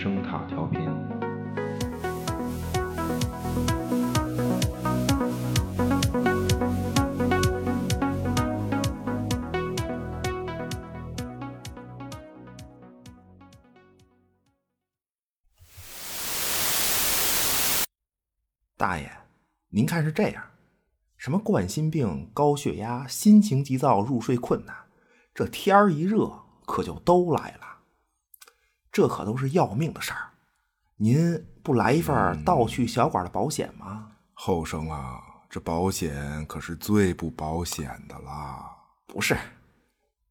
声塔调频。大爷，您看是这样，什么冠心病、高血压、心情急躁、入睡困难，这天儿一热可就都来了。这可都是要命的事儿。您不来一份盗去小馆的保险吗？后生啊，这保险可是最不保险的啦。不是，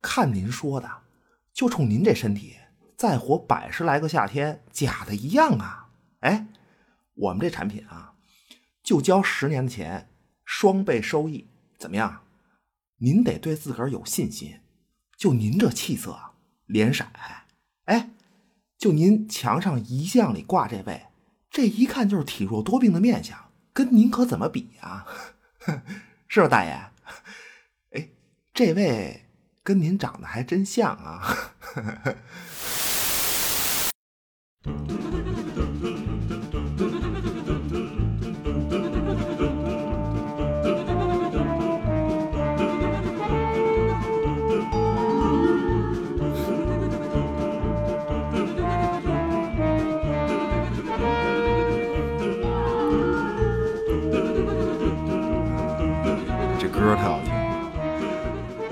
看您说的，就冲您这身体，再活百十来个夏天，假的一样啊！哎，我们这产品啊，就交十年的钱，双倍收益，怎么样？您得对自个儿有信心。就您这气色，脸色，哎，就您墙上遗像里挂这位，这一看就是体弱多病的面相，跟您可怎么比啊？是吧，大爷？哎，这位跟您长得还真像啊！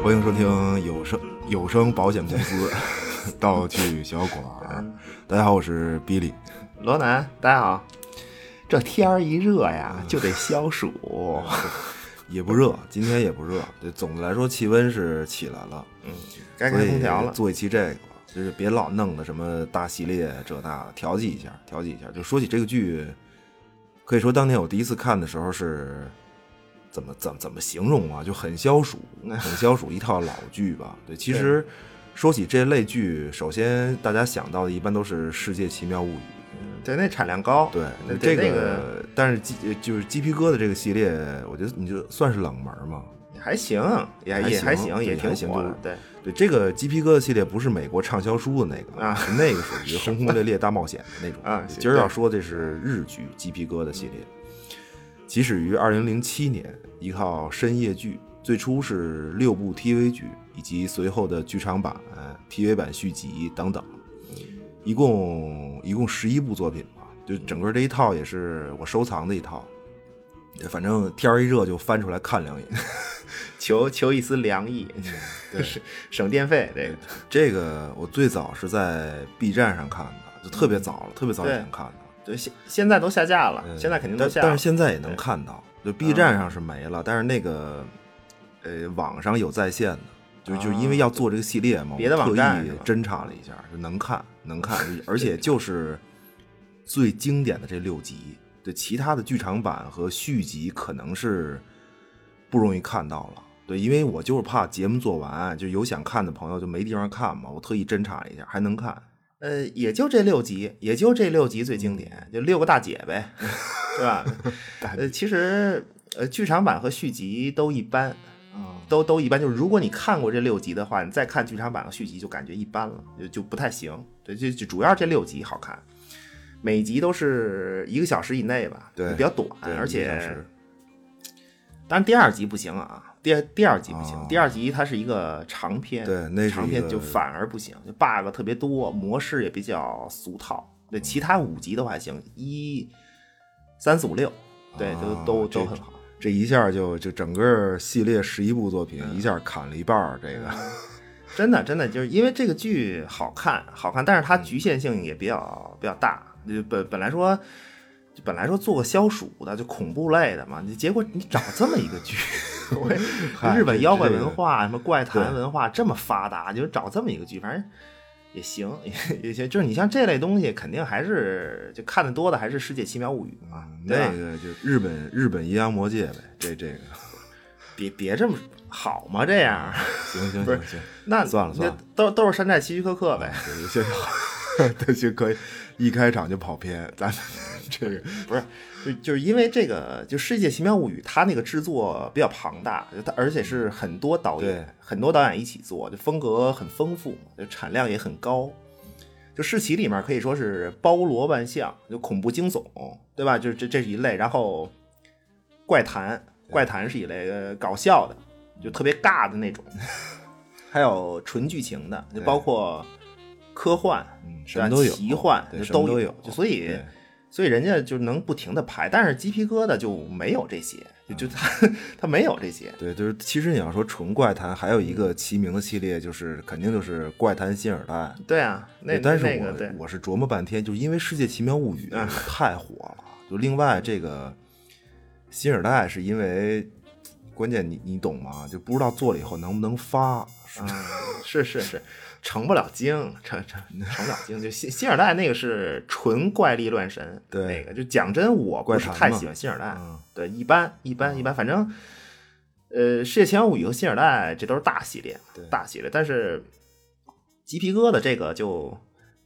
欢迎收听有声有声保险公司 道具小馆儿。大家好，我是比利。罗南，大家好。这天儿一热呀，就得消暑。也不热，今天也不热。对，总的来说气温是起来了。嗯，该开空调了。做一期这个吧，就是别老弄的什么大系列这那的，调剂一下，调剂一下。就说起这个剧，可以说当年我第一次看的时候是怎么怎么怎么形容啊？就很消暑，很消暑一套老剧吧。对，其实说起这类剧，首先大家想到的一般都是《世界奇妙物语》。对，那产量高。对，那这那个但是鸡就是鸡皮疙瘩这个系列，我觉得你就算是冷门嘛，还行，也还也还行也挺也还行火的。对，对，这个鸡皮疙瘩系列不是美国畅销书的那个啊是那个属于轰轰烈烈大冒险的那种啊今儿要说的是日剧鸡皮疙瘩系列，起始于二零零七年，一套深夜剧，最初是六部 TV 剧以及随后的剧场版、TV 版续集等等，一共一共十一部作品吧。就整个这一套也是我收藏的一套，反正天儿一热就翻出来看两眼。求求一丝凉意，对 省省电费。这个这个我最早是在 B 站上看的，就特别早了，特别早以前看的。对，现现在都下架了，嗯现在肯定都但下了。但是现在也能看到，就 B 站上是没了，但是那个呃网上有在线的，就是就因为要做这个系列嘛，别的我特意侦查了一下，就能看能看，而且就是最经典的这六集，对其他的剧场版和续集可能是不容易看到了。对，因为我就是怕节目做完，就有想看的朋友就没地方看嘛，我特意侦查了一下，还能看。呃，也就这六集，也就这六集最经典，就六个大姐呗，对吧？呃，其实呃，剧场版和续集都一般，啊，都都一般。就是如果你看过这六集的话，你再看剧场版和续集就感觉一般了，就就不太行。对，就就主要这六集好看，每集都是一个小时以内吧，对比较短，而且一个小时当然第二集不行啊，第二第二集不行，哦第二集它是一个长篇，对那长篇就反而不行，就 bug 特别多，模式也比较俗套。对，其他五集都还行，一、三四五六，对，都啊都都很好。这一下就就整个系列十一部作品嗯一下砍了一半儿，这个真的真的就是因为这个剧好看，好看，但是它嗯局限性也比较比较大。就本本来说，就本来说做个消暑的，就恐怖类的嘛，你 结果你找这么一个剧，日本妖怪文化、什么怪谈文化这么发达，就找这么一个剧，反正也行，也 也行。就是你像这类东西，肯定还是就看的多的还是《世界奇妙物语》嘛，那个就日本日本阴阳魔界呗，这这个别别这么好吗？这样，行行行行，那算了算了都都是山寨希区柯克呗。行行，对行可以，一开场就跑偏，咱 这个不是，就就是因为这个，就《世界奇妙物语》，它那个制作比较庞大，它而且是很多导演很多导演一起做，就风格很丰富，就产量也很高。就世奇里面可以说是包罗万象，就恐怖惊悚，对吧？就是这这是一类，然后怪谈，怪谈是一类，呃，搞笑的，就特别尬的那种，还有纯剧情的，就包括科幻，嗯，什么都有，奇幻都都有，就所以所以人家就能不停的拍，但是鸡皮疙瘩就没有这些，就就他他没有这些，对，就是其实你要说纯怪谈，还有一个齐名的系列，就是肯定就是怪谈新耳代。对啊，那但是我、那个，我是琢磨半天，就是因为《世界奇妙物语》嗯太火了。就另外这个新耳代，是因为关键你你懂吗？就不知道做了以后能不能发。嗯，是是是，成不了精，成成成不了精。就新新二代那个是纯怪力乱神，对那个就讲真，我不是怪太喜欢新二代，嗯对，一般一般一般，反正呃，世界奇妙物语和新二代这都是大系列，大系列，但是鸡皮疙瘩这个就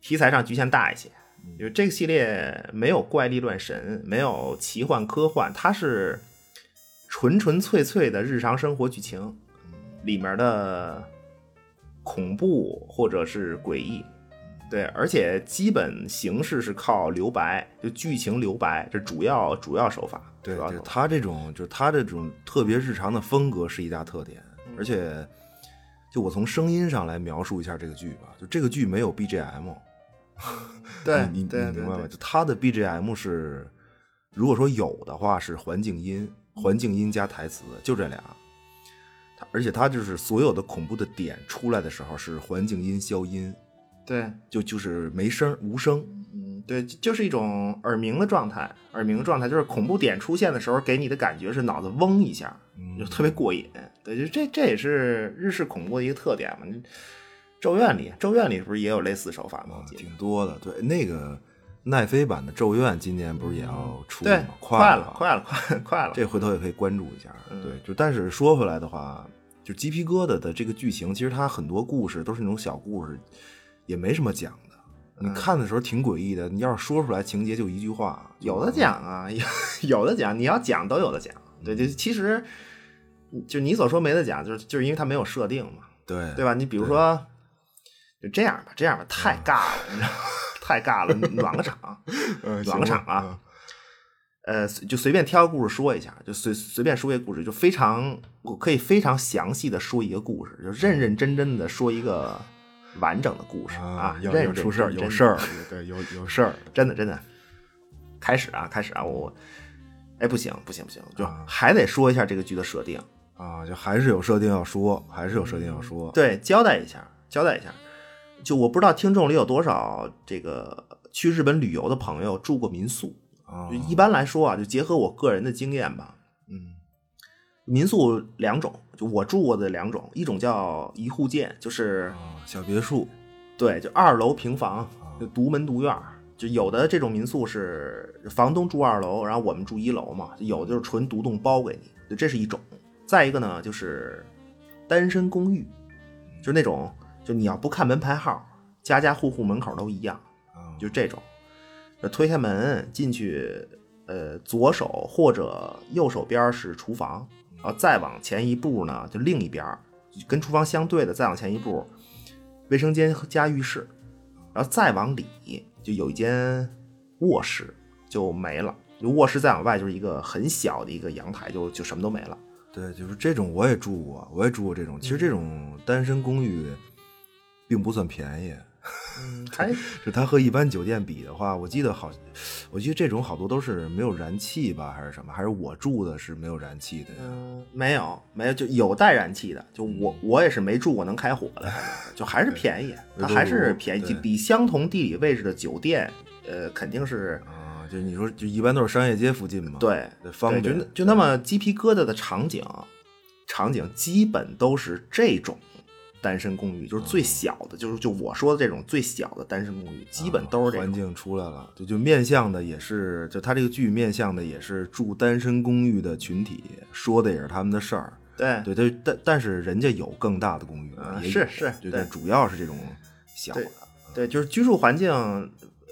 题材上局限大一些。嗯就是这个系列没有怪力乱神，没有奇幻科幻，它是纯纯粹粹的日常生活剧情，嗯里面的恐怖或者是诡异，对，而且基本形式是靠留白，就剧情留白，这主要主要手法。对，主要手法就是他这种，就是他这种特别日常的风格是一大特点，嗯而且就我从声音上来描述一下这个剧吧，就这个剧没有 BGM，对你你明白吗？就他的 BGM 是，如果说有的话是环境音，环境音加台词，就这俩。它而且它就是所有的恐怖的点出来的时候是环境音消音，对，就就是没声无声。嗯，对，就就是一种耳鸣的状态，耳鸣的状态就是恐怖点出现的时候，给你的感觉是脑子嗡一下，嗯就特别过瘾。对，就这这也是日式恐怖的一个特点嘛。咒怨里，咒怨里不是也有类似手法吗？挺多的。对，那个奈飞版的《咒怨》今年不是也要出吗？，快了，快了，快 快了。这回头也可以关注一下。嗯对，就但是说回来的话，就鸡皮疙瘩的这个剧情，其实它很多故事都是那种小故事，也没什么讲的。你嗯看的时候挺诡异的，你要是说出来情节就一句话，有的讲啊，有有的讲，你要讲都有的讲。对，就其实就你所说没得讲，就是就是因为它没有设定嘛，对对吧？你比如说，就这样吧，这样吧，太尬了，你知道吗？太尬了，暖个场，呃暖个场啊。呃，就随便挑个故事说一下，就随随便说一个故事，就非常我可以非常详细的说一个故事，就认认真真的说一个完整的故事啊啊，，要认出事儿，有事儿，对，有有事儿，真的真的。开始啊，开始啊，我，哎，不行不行不行，就啊还得说一下这个剧的设定，啊，就还是有设定要说，还是有设定要说。对，交代一下，交代一下。就我不知道听众里有多少这个去日本旅游的朋友住过民宿。啊就，一般来说啊，就结合我个人的经验吧，嗯民宿两种，就我住过的两种，一种叫一户建，就是啊，小别墅对，就二楼平房，就独门独院儿。就有的这种民宿是房东住二楼，然后我们住一楼嘛，有的就是纯独栋包给你，就这是一种。再一个呢，就是单身公寓，就是那种就你要不看门牌号，家家户户门口都一样，啊，就这种。就推开门进去，呃，左手或者右手边是厨房，然后再往前一步呢，就另一边跟厨房相对的，再往前一步，卫生间加浴室，然后再往里就有一间卧室，就没了。就卧室再往外就是一个很小的一个阳台，就就什么都没了。对，就是这种我也住过，我也住过这种。其实这种单身公寓并不算便宜，嗯，还就它和一般酒店比的话，我记得好，我记得这种好多都是没有燃气吧，还是什么？还是我住的是没有燃气的呀？嗯，没有没有，就有带燃气的，就我我也是没住过能开火的，就还是便宜，它还是便宜，就比相同地理位置的酒店，呃，肯定是啊，就你说，就一般都是商业街附近嘛，对对，方，便就就那么鸡皮疙瘩的场景，场景基本都是这种单身公寓，就是最小的，就是就我说的这种最小的单身公寓，基本都是这种。环境出来了，就就面向的也是，就他这个剧面向的也是住单身公寓的群体，说的也是他们的事儿。对对，但但但是人家有更大的公寓，啊也有是是对，对主要是这种小对的。对，就是居住环境，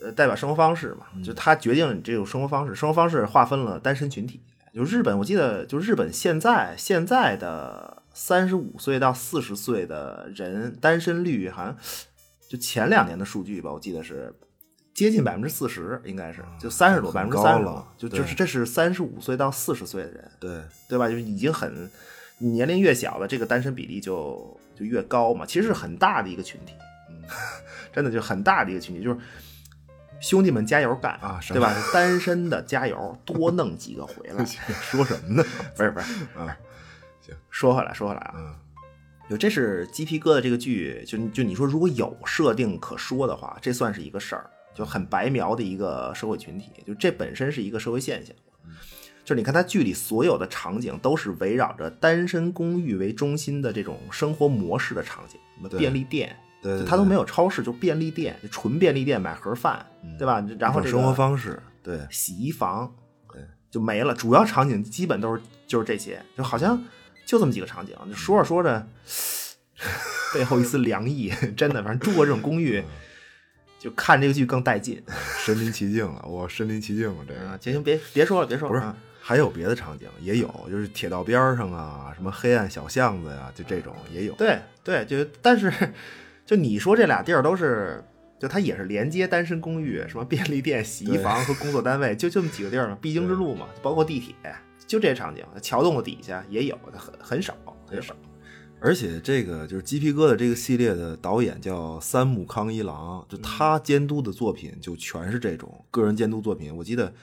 呃，代表生活方式嘛，就它决定你这种生活方式，生活方式划分了单身群体。就日本，我记得，就日本现在现在的三十五岁到四十岁的人单身率好像就前两年的数据吧，我记得是接近百分之四十，应该是就三十多，百分之三十多就就是这是三十五岁到四十岁的人，对，对吧？就是已经很年龄越小的这个单身比例就就越高嘛，其实是很大的一个群体，嗯，真的就很大的一个群体，就是兄弟们加油干啊对吧？单身的加油，多弄几个回来。说什么呢？不是不是，啊，行，说回来说回来啊，嗯。就这是鸡皮疙瘩这个剧，就就你说如果有设定可说的话，这算是一个事儿，就很白描的一个社会群体，就这本身是一个社会现象。就是你看它剧里所有的场景都是围绕着单身公寓为中心的这种生活模式的场景，什么便利店，对它都没有超市，就便利店，纯便利店买盒饭，对吧？然后这个生活方式，对，洗衣房，对，就没了。主要场景基本都是就是这些，就好像就这么几个场景。就说着说着，背后一丝凉意，真的，反正住过这种公寓，就看这个剧更带劲 身临其境了，我身临其境了，这个啊！行行，别别说了，别说了，不是啊还有别的场景也有，就是铁道边儿上啊，什么黑暗小巷子呀、就这种也有。对对，就但是就你说这俩地儿都是。就它也是连接单身公寓、什么便利店、洗衣房和工作单位，就这么几个地儿嘛，必经之路嘛，包括地铁，就这些场景。桥洞的底下也有，很很少，很少。而且这个就是鸡皮疙瘩这个系列的导演叫三木康一郎，就他监督的作品就全是这种个人监督作品，我记得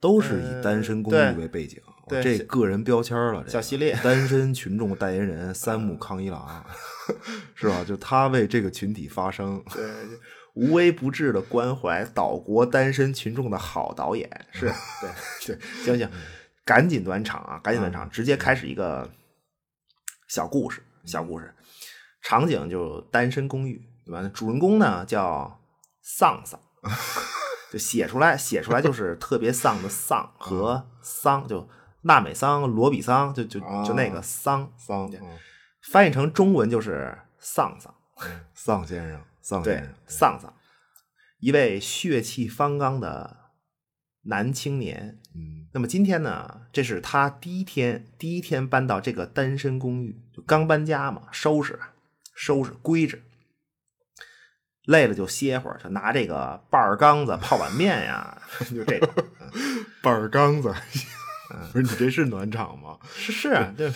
都是以单身公呃寓为背景，对这个人标签了，这个小系列单身群众代言人三木康一郎，是吧？就他为这个群体发声，对，无微不至的关怀岛国单身群众的好导演是，对 对，行行，赶紧暖场啊，赶紧暖场，直接开始一个小故事，小故事，场景就单身公寓，对吧？主人公呢叫丧丧，就写出来写出来就是特别丧的丧和 桑，就娜美桑、罗比桑，就就就那个桑，桑对。翻译成中文就是丧丧。丧先生，丧对先生，，丧丧，一位血气方刚的男青年。嗯。那么今天呢，这是他第一天，第一天搬到这个单身公寓，就刚搬家嘛，收拾收拾归置，累了就歇会儿，就拿这个半儿缸子泡碗面呀，就这种。半儿缸子，不是你这是暖场吗？是是啊，对，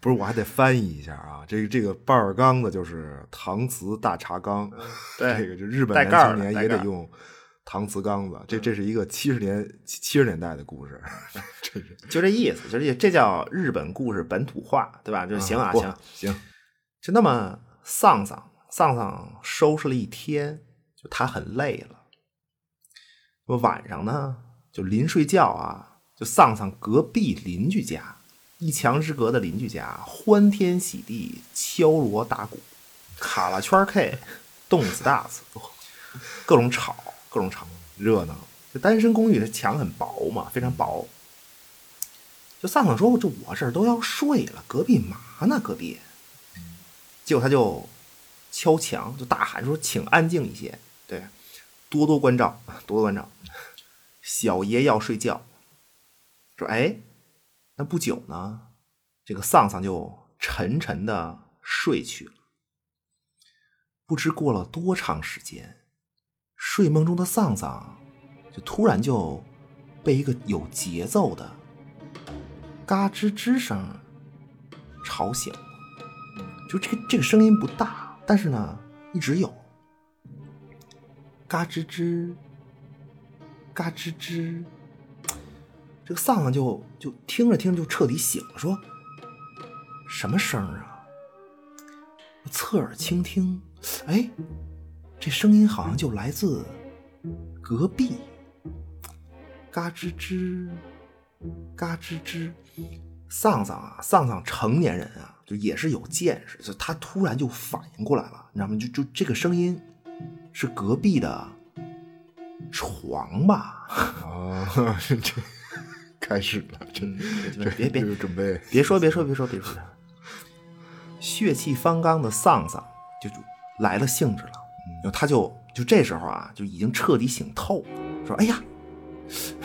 不是，我还得翻译一下啊。这个这个半儿缸子就是搪瓷大茶缸，对。这个就日本带盖儿的男青年也得用搪瓷缸子。这这是一个七十年七七十年代的故事，这是就这意思，就这这叫日本故事本土化，对吧？就行啊，不行。行，就那么丧丧丧丧收拾了一天，就他很累了。那么晚上呢，就临睡觉啊，就丧丧隔壁邻居家一墙之隔的邻居家欢天喜地敲锣打鼓，卡拉圈 K，动次打次，各种吵，各种吵，热闹。这单身公寓的墙很薄嘛，非常薄。就丧丧说：“这我这都要睡了，隔壁嘛呢？隔壁。”结果他就敲墙，就大喊说：“请安静一些，对，多多关照，多多关照，小爷要睡觉。”说：“哎，那不久呢，这个丧丧就沉沉的睡去了。不知过了多长时间，睡梦中的丧丧就突然就被一个有节奏的嘎吱吱声吵醒了。就这个这个声音不大，但是呢一直有，嘎吱吱，嘎吱吱。这个丧丧就就听着听着就彻底醒了，说：“什么声啊？”侧耳倾听，哎，这声音好像就来自隔壁，嘎吱吱，嘎吱吱。丧丧啊，丧丧成年人啊，就也是有见识，就他突然就反应过来了，你知道吗？就就这个声音是隔壁的床吧？啊，这开始了，真的别别准备别说别说别说别说，血气方刚的丧丧就就来了兴致了，然后他就就这时候啊，就已经彻底醒透了，说：“哎呀，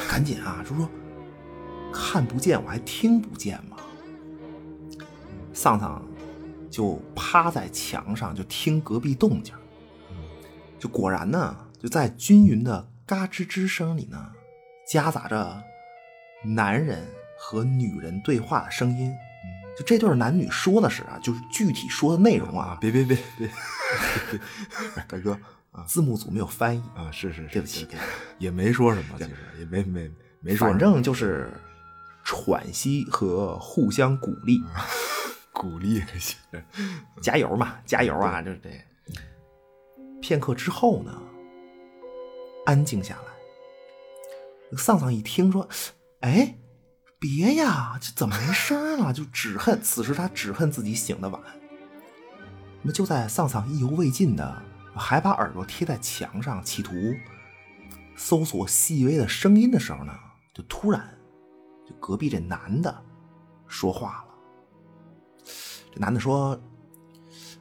赶紧啊！”就说。看不见我还听不见吗？丧丧就趴在墙上就听隔壁动静，就果然呢，就在均匀的嘎吱吱声里呢，夹杂着男人和女人对话的声音。就这对男女说的是啊，就是具体说的内容啊，别别别别，大哥字幕组没有翻译啊，是是，对不起，也没说什么，其实也没没没说，反正就是喘息和互相鼓励，鼓励这些，加油嘛，加油啊，就是这。片刻之后呢，安静下来。丧丧一听说，哎。别呀，这怎么没声了？就只恨此时他只恨自己醒得晚。那么就在丧丧意犹未尽的，还把耳朵贴在墙上，企图搜索细微的声音的时候呢，就突然，就隔壁这男的说话了。这男的说：“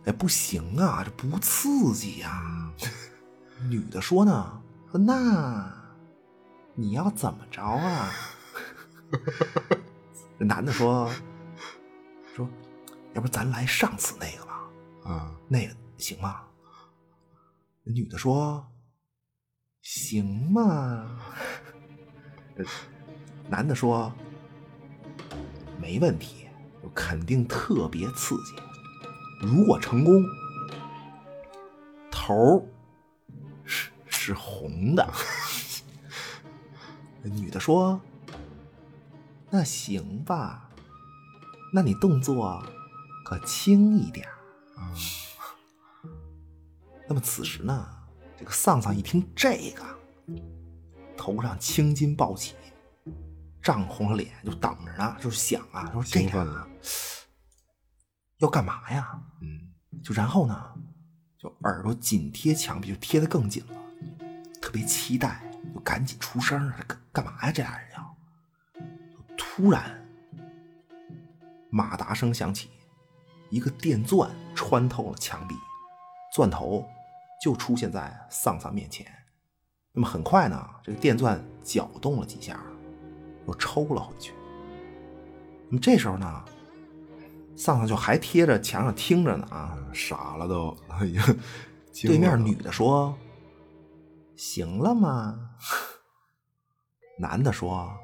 哎，不行啊，这不刺激呀。”女的说呢：“说那你要怎么着啊？”这 男的说：“说，要不咱来上次那个吧？啊，那个行吗？”女的说：“行吗？” 男的说：“没问题，肯定特别刺激。如果成功，头是是红的。”女的说。那行吧，那你动作可轻一点啊。那么此时呢，这个丧丧一听这个，头上青筋暴起，涨红了脸，就等着呢，就是想啊，说这个 要干嘛呀？嗯，就然后呢，就耳朵紧贴墙壁，就贴得更紧了，特别期待，就赶紧出声干干嘛呀？这俩人要。突然，马达声响起，一个电钻穿透了墙壁，钻头就出现在桑桑面前。那么很快呢，这个电钻搅动了几下，又抽了回去。那么这时候呢，桑桑就还贴着墙上听着呢啊，傻了都。哎呀对面女的说：“行了吗？” 男的说。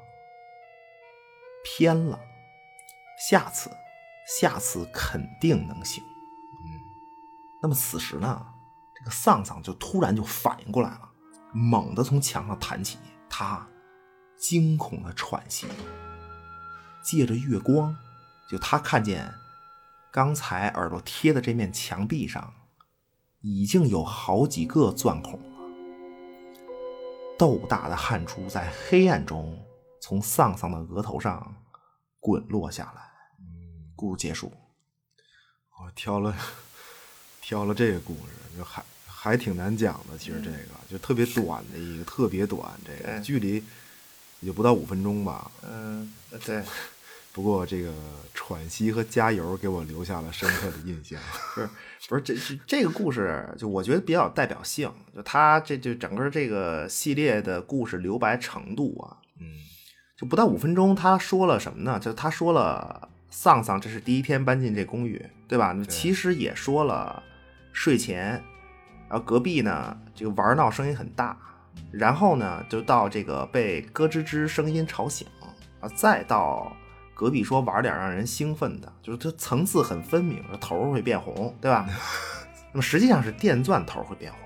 偏了，下次，下次肯定能行。嗯，那么此时呢，这个丧丧就突然就反应过来了，猛地从墙上弹起，他惊恐的喘息，借着月光，就他看见刚才耳朵贴的这面墙壁上，已经有好几个钻孔了，豆大的汗珠在黑暗中。从丧丧的额头上滚落下来。嗯，故事结束。我挑了挑了这个故事，就还还挺难讲的。其实这个就特别短的一个，特别短，这个距离也就不到五分钟吧。嗯，对。不过这个喘息和加油给我留下了深刻的印象。不是，不是这这这个故事，就我觉得比较有代表性。就他这就整个这个系列的故事留白程度啊，嗯。就不到五分钟，他说了什么呢？就他说了，丧丧这是第一天搬进这公寓，对吧？其实也说了，睡前，然后隔壁呢，这个玩闹声音很大，然后呢，就到这个被咯吱吱声音吵醒，啊，再到隔壁说玩点让人兴奋的，就是它层次很分明，头会变红，对吧？那么实际上是电钻头会变红，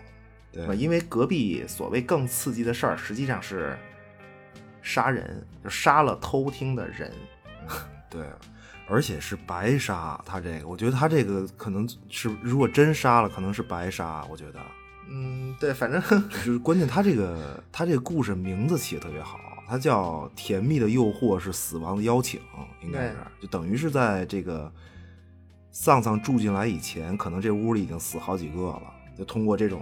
对吧？因为隔壁所谓更刺激的事儿，实际上是。杀人就杀了偷听的人，对，而且是白杀。他这个，我觉得他这个可能是，如果真杀了，可能是白杀。我觉得，嗯，对，反正 就是关键，他这个他这个故事名字起的特别好，它叫《甜蜜的诱惑是死亡的邀请》，应该是就等于是在这个丧丧住进来以前，可能这屋里已经死好几个了，就通过这种。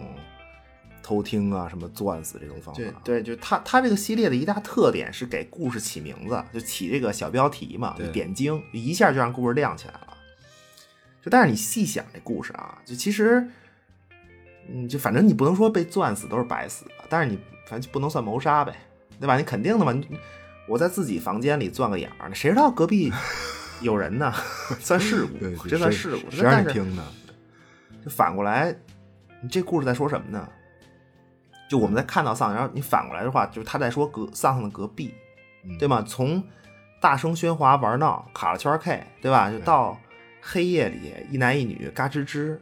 偷听啊，什么钻死这种方法？对对，就他他这个系列的一大特点是给故事起名字，就起这个小标题嘛，就点睛，一下就让故事亮起来了。就但是你细想这故事啊，就其实，嗯，就反正你不能说被钻死都是白死的，但是你反正就不能算谋杀呗，对吧？你肯定的嘛，我在自己房间里钻个眼儿，谁知道隔壁 有人呢？算事故，这算事故。谁让你听的？就反过来，你这故事在说什么呢？就我们在看到丧，然后你反过来的话，就是他在说隔丧丧的隔壁，嗯对吗？从大声喧哗玩闹卡了圈 K，对吧？就到黑夜里一男一女嘎吱吱，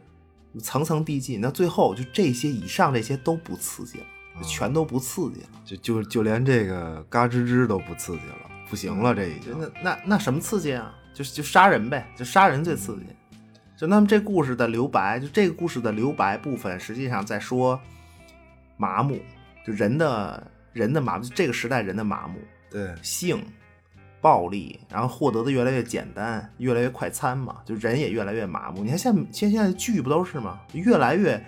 层层递进，那最后就这些以上这些都不刺激了，就全都不刺激了。就就就连这个嘎吱吱都不刺激了，不行了，这已经。那那那什么刺激啊？就是就杀人呗，就杀人最刺激。就那么这故事的留白，就这个故事的留白部分，实际上在说麻木，就人的人的麻木，就这个时代人的麻木，对，性、暴力，然后获得的越来越简单，越来越快餐嘛，就人也越来越麻木。你看现在现现在的剧不都是吗？越来越，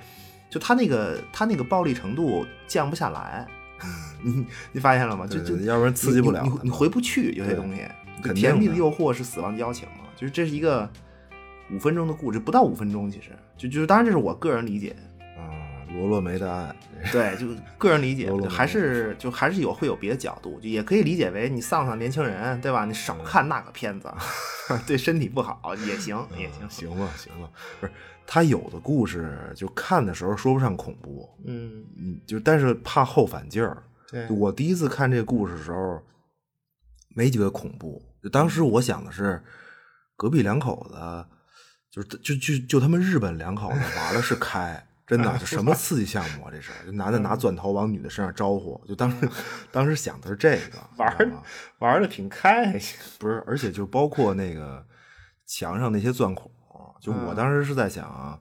就他那个他那个暴力程度降不下来，你你发现了吗？就就要不然刺激不了你你你回不去有些东西。甜蜜的诱惑是死亡的邀请嘛？就是这是一个五分钟的故事，不到五分钟，其实就就是当然这是我个人理解，啊，罗洛梅的爱，对，就 个人理解罗，罗还是就还是有会有别的角度，就也可以理解为你丧丧年轻人，对吧？你少看那个片子，对身体不好也行也行。行吧，行吧，不是他有的故事就看的时候说不上恐怖，嗯，嗯，就但是怕后反劲儿。对我第一次看这故事的时候，没觉得恐怖，就当时我想的是，隔壁两口子，就是就就就他们日本两口子玩的是开。真的，就什么刺激项目啊？这是，就男的拿钻头往女的身上招呼，就当时 当时想的是这个玩 玩的挺开，心。不是，而且就包括那个墙上那些钻孔，就我当时是在想啊，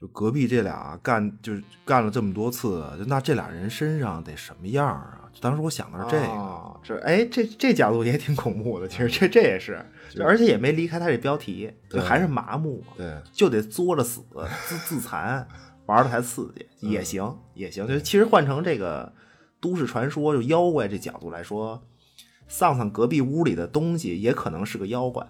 就隔壁这俩干就是干了这么多次，就那这俩人身上得什么样啊？就当时我想的是这个，哦这哎，这这角度也挺恐怖的，其实这这也是，而且也没离开他这标题，就还是麻木，对就得作着死，自自残，玩的才刺激，也行也行。就其实换成这个都市传说，就妖怪这角度来说，丧丧隔壁屋里的东西也可能是个妖怪，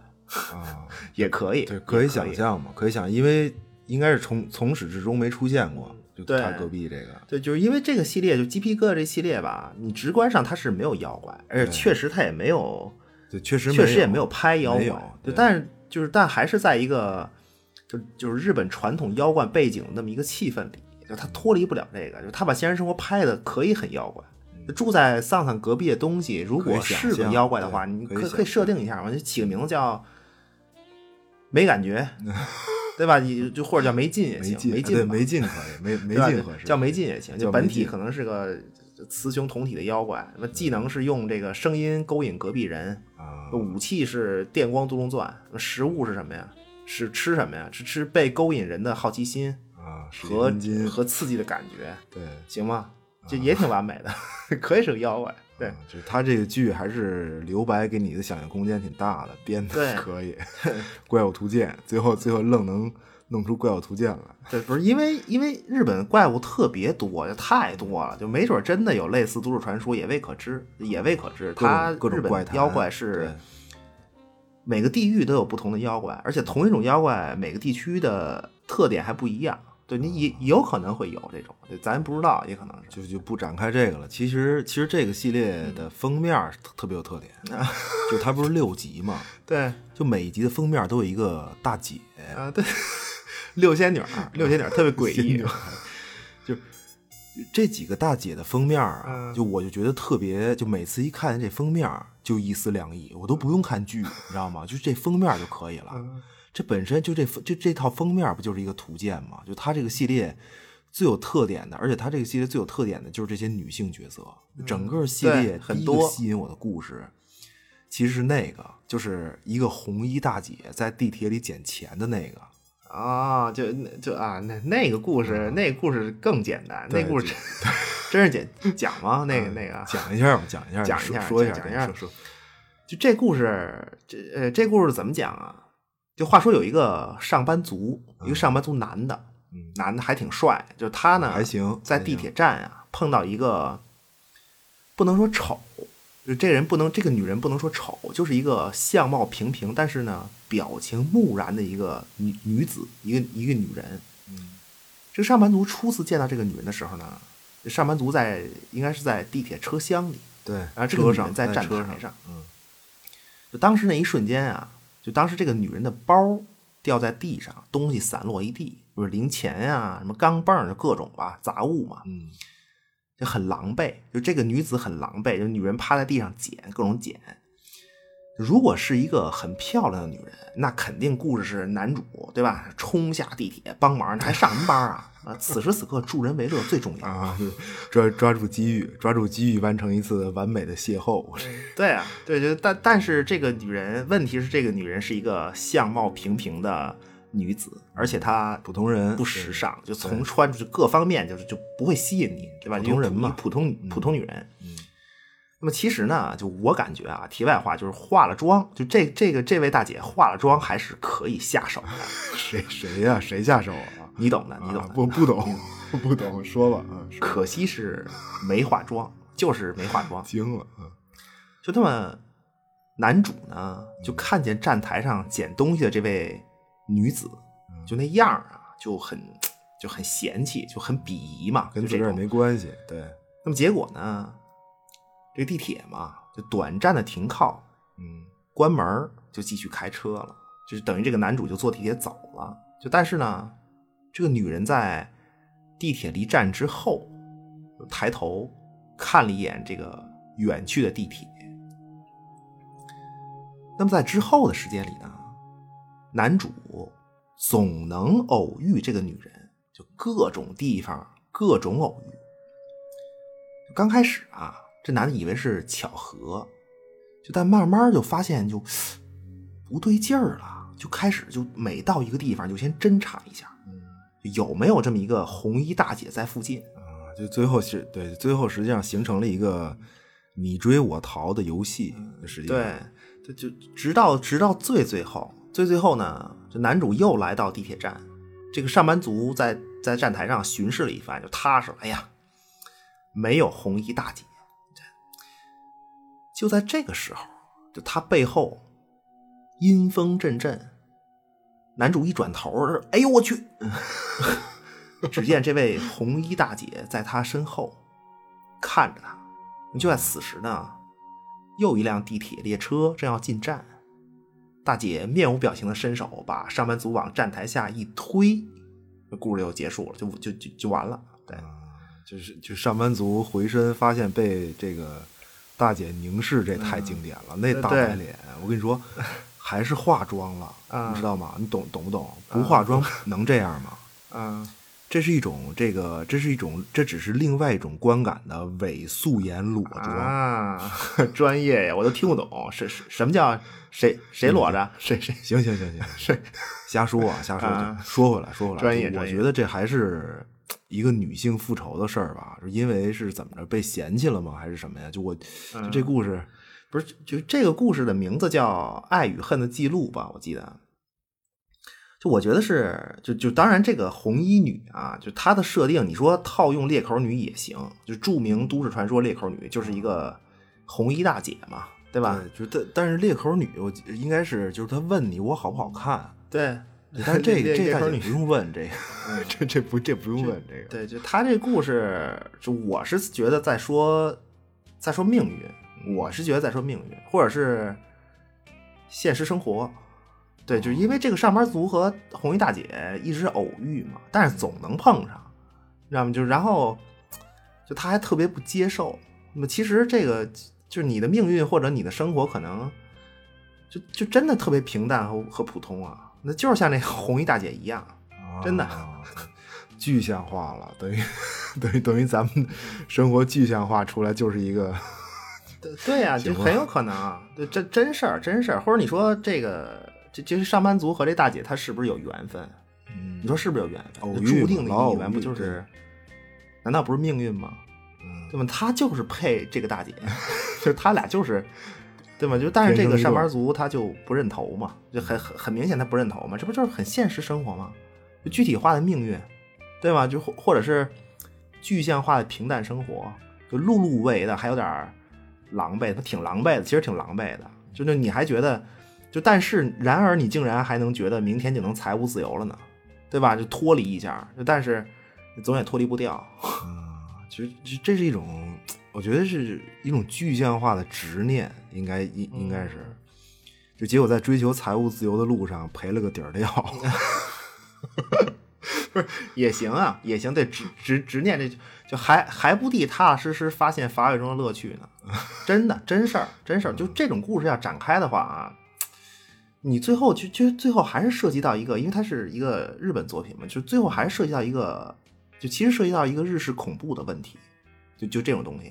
啊，也可以，对，可以想。象嘛，可以想，因为应该是从从始至终没出现过，就对他隔壁这个，对，就是因为这个系列，就鸡皮疙瘩这系列吧，你直观上它是没有妖怪，而且确实它也没有对，确实确实也没没有拍妖没有怪，对但是就是但还是在一个就就是日本传统妖怪背景的那么一个气氛里，就他脱离不了这个，就他把现实生活拍的可以很妖怪。住在丧丧隔壁的东西，如果是个妖怪的话，可你可可以设定一下嘛，就起个名字叫没感觉，对吧？你就或者叫没劲也行，没劲，对，没劲可以，没 没劲合适，叫没劲也行。就本体可能是个雌雄同体的妖怪，那技能是用这个声音勾引隔壁人，啊，武器是电光独龙钻，食物是什么呀？是吃什么呀？是吃被勾引人的好奇心啊，和和刺激的感觉，对。行吗？这也挺完美的，可以是个妖怪。对啊，就是他这个剧还是留白给你的想象空间挺大的，编对的可以。怪物图鉴，最后最后愣能弄出怪物图鉴来。对，不是因为因为日本怪物特别多，就太多了，就没准真的有类似都市传说，也未可知，也未可知。各种它日本妖怪是对每个地域都有不同的妖怪，而且同一种妖怪每个地区的特点还不一样。对你也也有可能会有这种，对，咱不知道，也可能是。就就不展开这个了。其实其实这个系列的封面儿特特别有特点，就它不是六集嘛，对就每一集的封面都有一个大姐，啊，对，六仙女儿，六仙女儿特别诡异。就这几个大姐的封面啊，嗯就我就觉得特别，就每次一看见这封面儿就一丝凉意，我都不用看剧，你知道吗？就这封面就可以了。这本身就这就这套封面不就是一个图鉴吗？就它这个系列最有特点的，而且它这个系列最有特点的就是这些女性角色，整个系列第一个多吸引我的故事。其实是那个，就是一个红衣大姐在地铁里捡钱的那个，啊，就那就啊，那那个故事，那个故事更简单，那故事 真是简讲吗？那个那个，讲一下吧，讲一下，讲一下说说一下，讲一下说说。就这故事，这呃，这故事怎么讲啊？就话说有一个上班族，一个上班族男的，嗯男的还挺帅，就他呢还行在地铁站啊碰到一个，不能说丑，就这人不能，这个女人不能说丑，就是一个相貌平平，但是呢表情木然的一个女女子，一个一个女人。嗯这个上班族初次见到这个女人的时候呢，上班族在应该是在地铁车厢里，对，然后这个车上女人在站台上，嗯就当时那一瞬间啊，就当时这个女人的包掉在地上，东西散落一地，就是零钱呀、什么钢镚儿，就各种吧杂物嘛。嗯就很狼狈，就这个女子很狼狈，就女人趴在地上捡各种捡。如果是一个很漂亮的女人，那肯定故事是男主对吧？冲下地铁帮忙，还上什么班啊？啊，此时此刻助人为乐最重要啊！抓抓住机遇，抓住机遇，完成一次完美的邂逅。对啊，对，对但但是这个女人，问题是这个女人是一个相貌平平的女子，而且她普通人不时尚，就从穿出去各方面就是就不会吸引你，对吧？普通人嘛，普通普通女人。嗯。那么其实呢，就我感觉啊，题外话就是化了妆，就这这个这位大姐化了妆还是可以下手的。谁谁呀？谁下手啊？你懂的，你懂。不不懂，不懂，说吧。可惜是没化妆，就是没化妆。惊了。就这么，男主呢就看见站台上捡东西的这位女子，就那样啊，就很就很嫌弃，就很鄙夷嘛，跟自个儿没关系。对。那么结果呢？这个地铁嘛，就短暂的停靠，嗯，关门就继续开车了，就是等于这个男主就坐地铁走了。就但是呢，这个女人在地铁离站之后，抬头看了一眼这个远去的地铁。那么在之后的时间里呢，男主总能偶遇这个女人，就各种地方各种偶遇。刚开始啊。这男的以为是巧合，就但慢慢就发现就不对劲儿了，就开始就每到一个地方就先侦查一下，有没有这么一个红衣大姐在附近啊？就最后是对，最后实际上形成了一个你追我逃的游戏，实际上对，就就直到直到最最后最最后呢，这男主又来到地铁站，这个上班族在在站台上巡视了一番，就踏实了。哎呀，没有红衣大姐。就在这个时候，就他背后阴风阵阵，男主一转头，哎呦我去！只见这位红衣大姐在他身后看着他。就在此时呢，又一辆地铁列车正要进站，大姐面无表情的伸手把上班族往站台下一推，故事就结束了，就就就就完了。对，就是就上班族回身发现被这个。大姐凝视，这太经典了。那大白脸，我跟你说，还是化妆了，你知道吗？你懂懂不懂？不化妆能这样吗？嗯，这是一种这个，这是一种，这只是另外一种观感的伪素颜裸妆啊！专业呀，我都听不懂，是是什么叫谁谁裸着？谁谁？行行行行，谁瞎说啊？瞎说。说回来，说回来，专业，我觉得这还是。一个女性复仇的事儿吧，是因为是怎么着被嫌弃了吗？还是什么呀？就我就这故事，不是就这个故事的名字叫《爱与恨的记录》吧？我记得，就我觉得是就就当然这个红衣女啊，就她的设定，你说套用裂口女也行，就著名都市传说裂口女就是一个红衣大姐嘛，对吧？就但但是裂口女，我应该是就是她问你我好不好看？对。但是这 这大姐不用问这个，这这不这不用问这个。对，就她这故事，就我是觉得在说，在说命运，我是觉得在说命运，或者是现实生活。对，就是因为这个上班族和红衣大姐一直偶遇嘛，但是总能碰上，知道吗？就然后就他还特别不接受。那么其实这个就是你的命运或者你的生活，可能就就真的特别平淡和和普通啊。那就是像那红衣大姐一样，真的具象化了，等于等于等于咱们生活具象化出来就是一个，对呀，就很有可能啊，对，真真事儿，真事儿，或者你说这个这这是上班族和这大姐她是不是有缘分？嗯，你说是不是有缘分？注定的姻缘不就是？难道不是命运吗？嗯，对吧？他就是配这个大姐，就是他俩就是。对吗？就但是这个上班族他就不认头嘛，就很很很明显他不认头嘛，这不就是很现实生活吗？就具体化的命运，对吧？就或或者是具象化的平淡生活，就碌碌无为的，还有点狼狈，他挺狼狈的，其实挺狼狈的。就那你还觉得，就但是然而你竟然还能觉得明天就能财务自由了呢，对吧？就脱离一下，但是总也脱离不掉。啊，其实这是一种。我觉得是一种具象化的执念，应该应应该是，就结果在追求财务自由的路上赔了个底儿掉。不是也行啊，也行。对，执执执念这就还还不地踏踏实实发现乏味中的乐趣呢。真的，真事儿，真事儿。就这种故事要展开的话啊，你最后就就最后还是涉及到一个，因为它是一个日本作品嘛，就最后还是涉及到一个，就其实涉及到一个日式恐怖的问题。就就这种东西，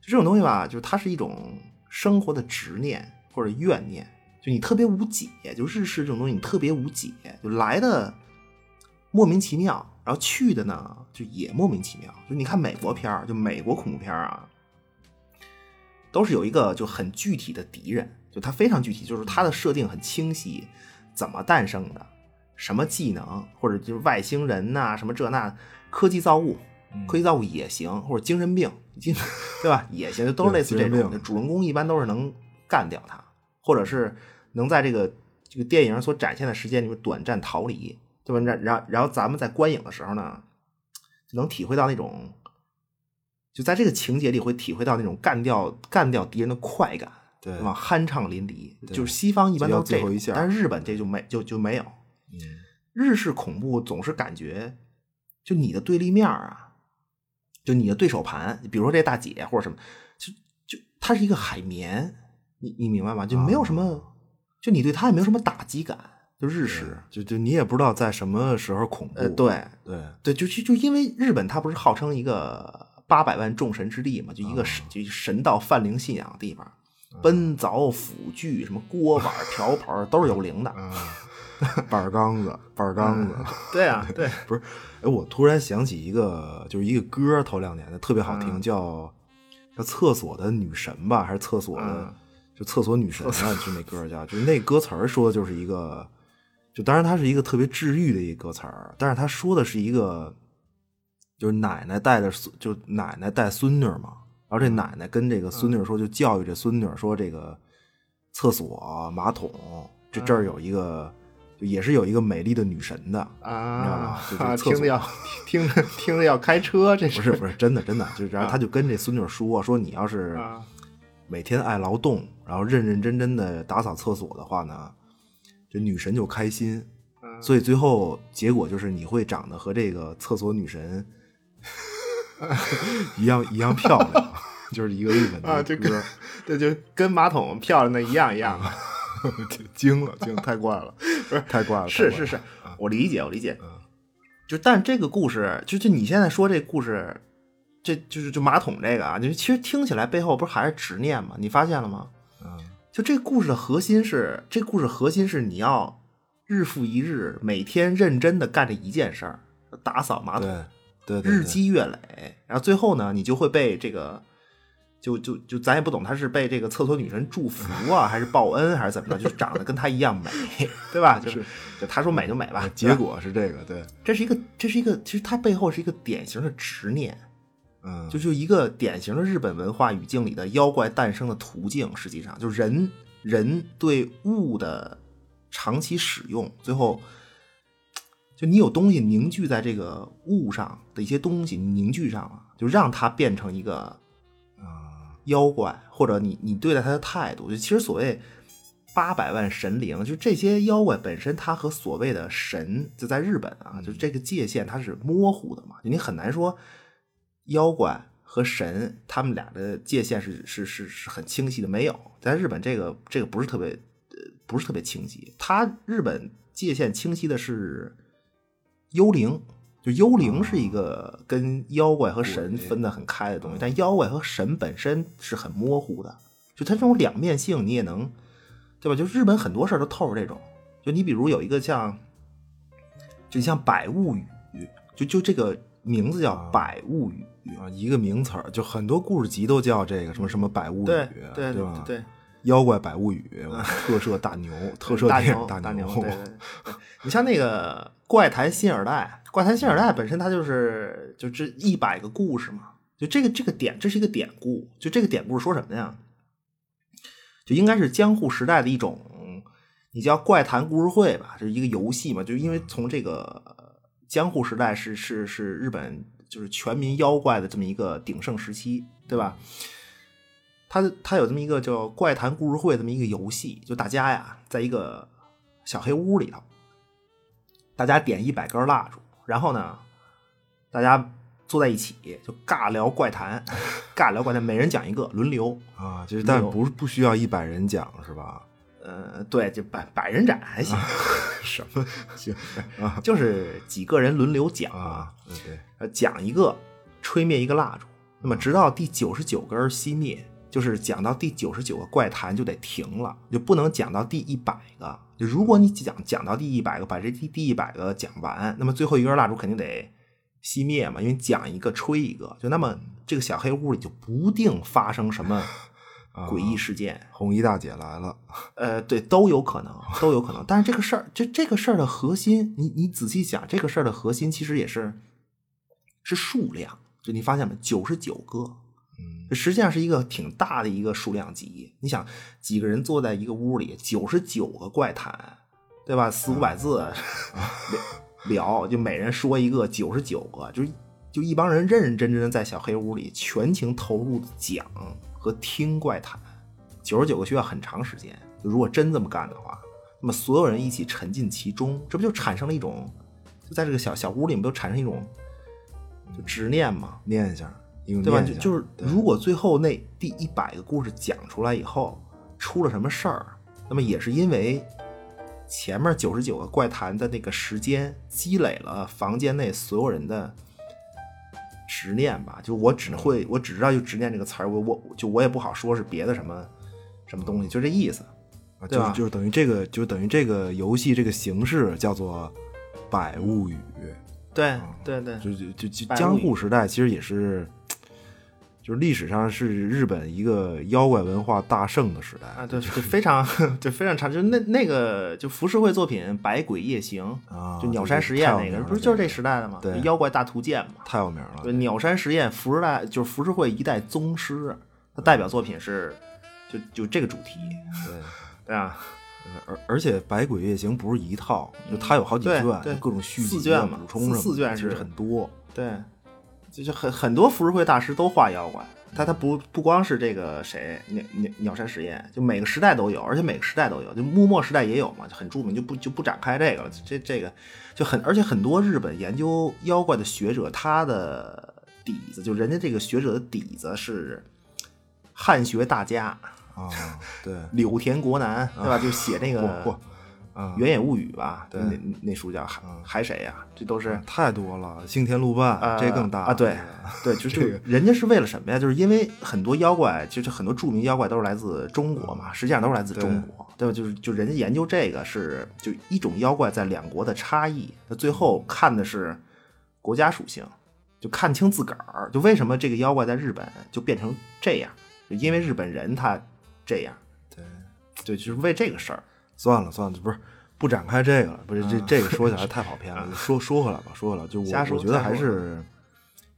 就这种东西吧，就是它是一种生活的执念或者怨念，就你特别无解。就日式这种东西，你特别无解，就来的莫名其妙，然后去的呢就也莫名其妙。就你看美国片儿，就美国恐怖片儿啊，都是有一个就很具体的敌人，就它非常具体，就是它的设定很清晰，怎么诞生的，什么技能，或者就是外星人呐、什么这那科技造物。科技造物也行，或者精神病，精 对吧？也行，就都是类似这种。主人公一般都是能干掉他，或者是能在这个这个电影所展现的时间里面短暂逃离，对吧？然然然后咱们在观影的时候呢，就能体会到那种，就在这个情节里会体会到那种干掉干掉敌人的快感，对吧？酣畅淋漓，就是西方一般都是这种，但是日本这就没就就没有。日式恐怖总是感觉，就你的对立面啊。就你的对手盘，比如说这大姐或者什么，就就她是一个海绵，你你明白吗？就没有什么，就你对她也没有什么打击感。就日式，就就你也不知道在什么时候恐怖。呃，对对对，就就就因为日本它不是号称一个八百万众神之地嘛，就一个神就神道泛灵信仰的地方，奔凿斧锯什么锅碗瓢盆都是有灵的。板缸子，板缸子，对啊，对，不是，哎，我突然想起一个，就是一个歌，头两年的特别好听，叫叫厕所的女神吧，还是厕所的，就厕所女神啊，就那歌叫，就是那歌词儿说的就是一个，就当然它是一个特别治愈的一个歌词儿，但是他说的是一个，就是奶奶带着孙，就奶奶带孙女嘛，然后这奶奶跟这个孙女说，就教育这孙女说，这个厕所马桶这这儿有一个。也是有一个美丽的女神的啊，听着要 听着听着要开车，这是不是不是真的真的，就 然后他就跟这孙女说说，你要是每天爱劳动，然后认认真真的打扫厕所的话呢，这女神就开心，所以最后结果就是你会长得和这个厕所女神 一样一样漂亮，就是一个日本的歌，对，就跟马桶漂亮的一样一样。惊了，惊太怪了，不是太怪了。是是是，我理解，我理解。就但这个故事，就就你现在说这故事，这就是就马桶这个啊，就其实听起来背后不是还是执念吗？你发现了吗？嗯，就这故事的核心是，这故事核心是你要日复一日，每天认真的干这一件事儿，打扫马桶，对，日积月累，然后最后呢，你就会被这个。就就就咱也不懂，他是被这个厕所女神祝福啊，还是报恩，还是怎么着？就长得跟他一样美，对吧？就是，就他说美就美吧。结果是这个，对，这是一个，这是一个，其实它背后是一个典型的执念，嗯，就就一个典型的日本文化语境里的妖怪诞生的途径。实际上，就人人对物的长期使用，最后，就你有东西凝聚在这个物上的一些东西凝聚上了，就让它变成一个啊。妖怪，或者你你对待它的态度，就其实所谓八百万神灵，就这些妖怪本身，它和所谓的神，就在日本啊，就这个界限它是模糊的嘛，你很难说妖怪和神他们俩的界限是是是是很清晰的，没有，在日本这个这个不是特别呃不是特别清晰，它日本界限清晰的是幽灵。就幽灵是一个跟妖怪和神分得很开的东西，但妖怪和神本身是很模糊的。就它这种两面性，你也能，对吧？就日本很多事儿都透着这种。就你比如有一个像，就像《百物语》，就就这个名字叫《百物语》啊，一个名词儿，就很多故事集都叫这个什么什么《百物语》，对对吧？对。妖怪百物语，特摄大牛，特摄大牛，大牛。对对对，你像那个怪谈新耳代，怪谈新耳代本身它就是就这一百个故事嘛，就这个这个典，这是一个典故，就这个典故说什么呀？就应该是江户时代的一种，你叫怪谈故事会吧，就是一个游戏嘛，就因为从这个江户时代是是是日本就是全民妖怪的这么一个鼎盛时期，对吧？他他有这么一个叫怪谈故事会这么一个游戏，就大家呀，在一个小黑屋里头，大家点一百根蜡烛，然后呢，大家坐在一起就尬聊怪谈，尬聊怪谈，每人讲一个，轮流。啊，就是但有不不需要一百人讲是吧？呃，对，就百百人斩还行，什么 行啊就是几个人轮流讲啊？讲一个，吹灭一个蜡烛，那么直到第九十九根熄灭，就是讲到第九十九个怪谈就得停了，就不能讲到第一百个。就如果你讲讲到第一百个，把这第第一百个讲完，那么最后一根蜡烛肯定得熄灭嘛，因为讲一个吹一个，就那么这个小黑屋里就不定发生什么 诡异事件。红衣大姐来了，呃，对，都有可能，都有可能。但是这个事儿，这这个事儿的核心，你你仔细想，这个事儿的核心其实也是是数量。就你发现没，九十九个，嗯这实际上是一个挺大的一个数量级。你想，几个人坐在一个屋里，九十九个怪谈，对吧？四五百字聊 聊，就每人说一个，九十九个，就是就一帮人认认真真的在小黑屋里全情投入的讲和听怪谈。九十九个需要很长时间。如果真这么干的话，那么所有人一起沉浸其中，这不就产生了一种，就在这个小小屋里面，不就产生一种就执念嘛？念一下，用对吧？就就是如果最后那第一百个故事讲出来以后出了什么事儿，那么也是因为前面九十九个怪谈的那个时间积累了房间内所有人的执念吧。就我只会，我只知道就执念这个词儿，我我就我也不好说是别的什么什么东西，就这意思。啊对吧就是就是等于这个，就等于这个游戏这个形式叫做《百物语》，对对对，就就就就江户时代其实也是，就是历史上是日本一个妖怪文化大盛的时代啊，对，就非常就非常 长，就那那个就浮世绘作品《百鬼夜行》啊，就鸟山实验那个，不是就是这时代的吗？对妖怪大图鉴嘛。太有名了对，，鸟山实验浮世代就是浮世绘一代宗师，他代表作品是就就这个主题，对。对啊，而而且《百鬼夜行》不是一套，就它有好几卷，对各种续集补充什么四卷是很多。对，就是很很多浮世绘大师都画妖怪，他他不不光是这个谁鸟鸟鸟山实验，就每个时代都有，而且每个时代都有，就幕末时代也有嘛，就很著名，就不就不展开这个了。这这个就很，而且很多日本研究妖怪的学者，他的底子就人家这个学者的底子是汉学大家啊，对，柳田国男，对吧？就写那个 嚯嚯啊《原野物语》吧，对那那那书叫还还谁呀？这都是太多了，星田路伴、呃这更大啊，对对，就 这个是人家是为了什么呀？就是因为很多妖怪，就是很多著名妖怪都是来自中国嘛，实际上都是来自中国，对吧？就是就人家研究这个是就一种妖怪在两国的差异，那最后看的是国家属性，就看清自个儿，就为什么这个妖怪在日本就变成这样，就因为日本人他这样，对，对，就是为这个事儿。算了算了，不是不展开这个了，不是这这个说起来 太跑偏了，就说说回来吧，说回来，就我我觉得还是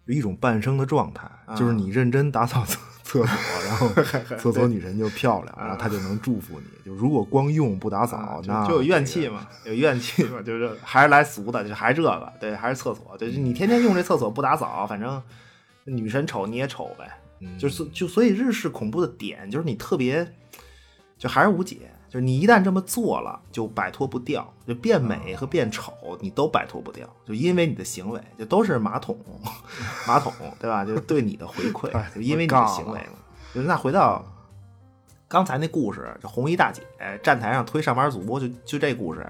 有一种半生的状态，就是你认真打扫厕厕所，然后 厕所女神就漂亮，然后她就能祝福你。就如果光用不打扫，啊就那就有怨气嘛，有怨气嘛，就是 还是来俗的，就还是这个，对，还是厕所，就是你天天用这厕所不打扫，反正女神丑你也丑呗，嗯就是就所以日式恐怖的点就是你特别，就还是无解，就是你一旦这么做了，就摆脱不掉，就变美和变丑你都摆脱不掉，就因为你的行为，就都是马桶，马桶对吧？就对你的回馈，就因为你的行为那回到刚才那故事，就红衣大姐站台上推上班族，就就这故事。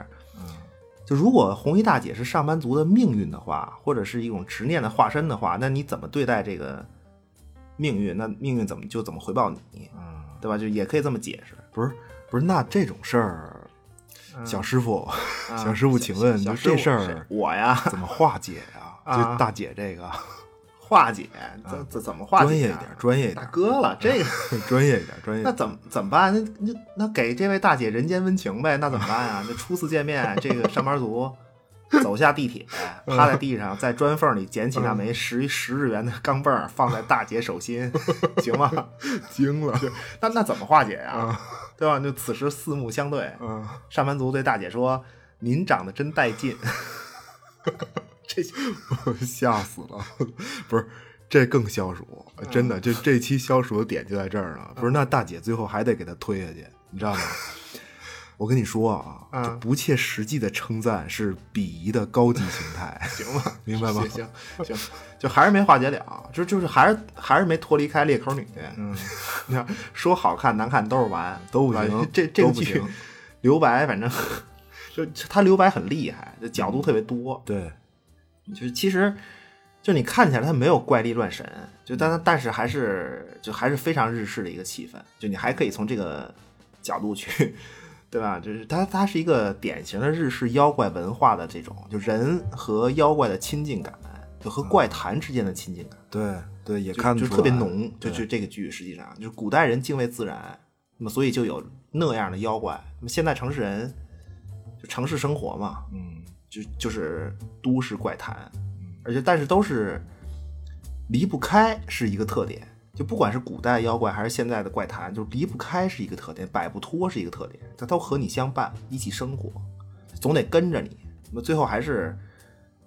就如果红衣大姐是上班族的命运的话，或者是一种执念的化身的话，那你怎么对待这个命运？那命运怎么就怎么回报你？嗯对吧？就也可以这么解释。不是不是，那这种事儿，小师傅，啊小师傅，请问就这事儿我呀，怎么化解呀？啊就大姐这个 化解，怎怎怎么化解、啊？专业一点，专业一点大，哥了，这个专业一点，专业。那怎么怎么办？那那那给这位大姐人间温情呗？那怎么办啊？那初次见面，这个上班族走下地铁，趴在地上，在砖缝里捡起那枚十十日元的钢镚儿，放在大姐手心，行吗？惊了，那那怎么化解呀？对吧？就此时四目相对，嗯，上班族对大姐说：“您长得真带劲。”这吓死了！不是，这更消暑，真的，这这期消暑的点就在这儿呢。不是，那大姐最后还得给他推下去，你知道吗？我跟你说啊，嗯这不切实际的称赞是鄙夷的高级形态，行吧，明白吗？行行行，就还是没化解了，就就是还是还是没脱离开裂口女。嗯，你看说好看难看都是完，都不行这这个剧都不行留白，反正就他留白很厉害，就角度特别多。对，就是其实就你看起来他没有怪力乱神，就但但是还是就还是非常日式的一个气氛，就你还可以从这个角度去，对吧？就是它它是一个典型的日式妖怪文化的这种，就人和妖怪的亲近感，就和怪谈之间的亲近感，对对，也看出就特别浓。就就这个剧实际上就是古代人敬畏自然，那么所以就有那样的妖怪。那么现在城市人就城市生活嘛，嗯就就是都市怪谈，而且但是都是离不开是一个特点，就不管是古代妖怪还是现在的怪谈，就离不开是一个特点，摆不脱是一个特点，它都和你相伴，一起生活，总得跟着你，那么最后还是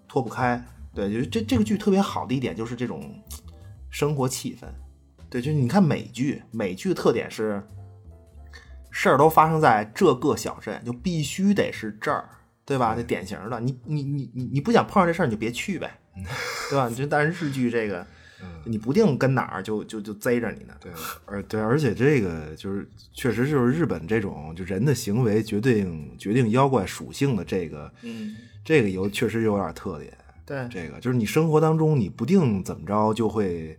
脱不开。对，就是这这个剧特别好的一点就是这种生活气氛，对，就是你看美剧，美剧特点是事儿都发生在这个小镇，就必须得是这儿，对吧？这典型的，你你你你你不想碰上这事儿，你就别去呗，对吧？就但是日剧这个，你不定跟哪儿就就就贼着你呢。对，而对，而且这个就是确实就是日本这种就人的行为决定决定妖怪属性的这个，嗯，这个有确实有点特点。对，这个就是你生活当中你不定怎么着就会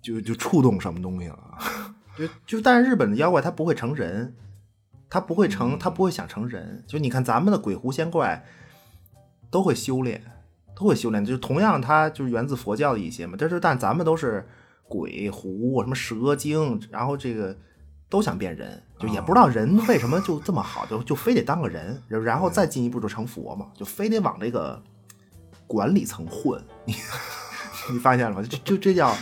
就就触动什么东西了。就就但是日本的妖怪它不会成人，它不会成，它不会想成人。就你看咱们的鬼狐仙怪都会修炼，都会修炼。就同样它就是源自佛教的一些嘛，但是但咱们都是鬼狐什么蛇精，然后这个都想变人，就也不知道人为什么就这么好，就就非得当个人，然后再进一步就成佛嘛，就非得往这个管理层混。你 你发现了吗？就就这叫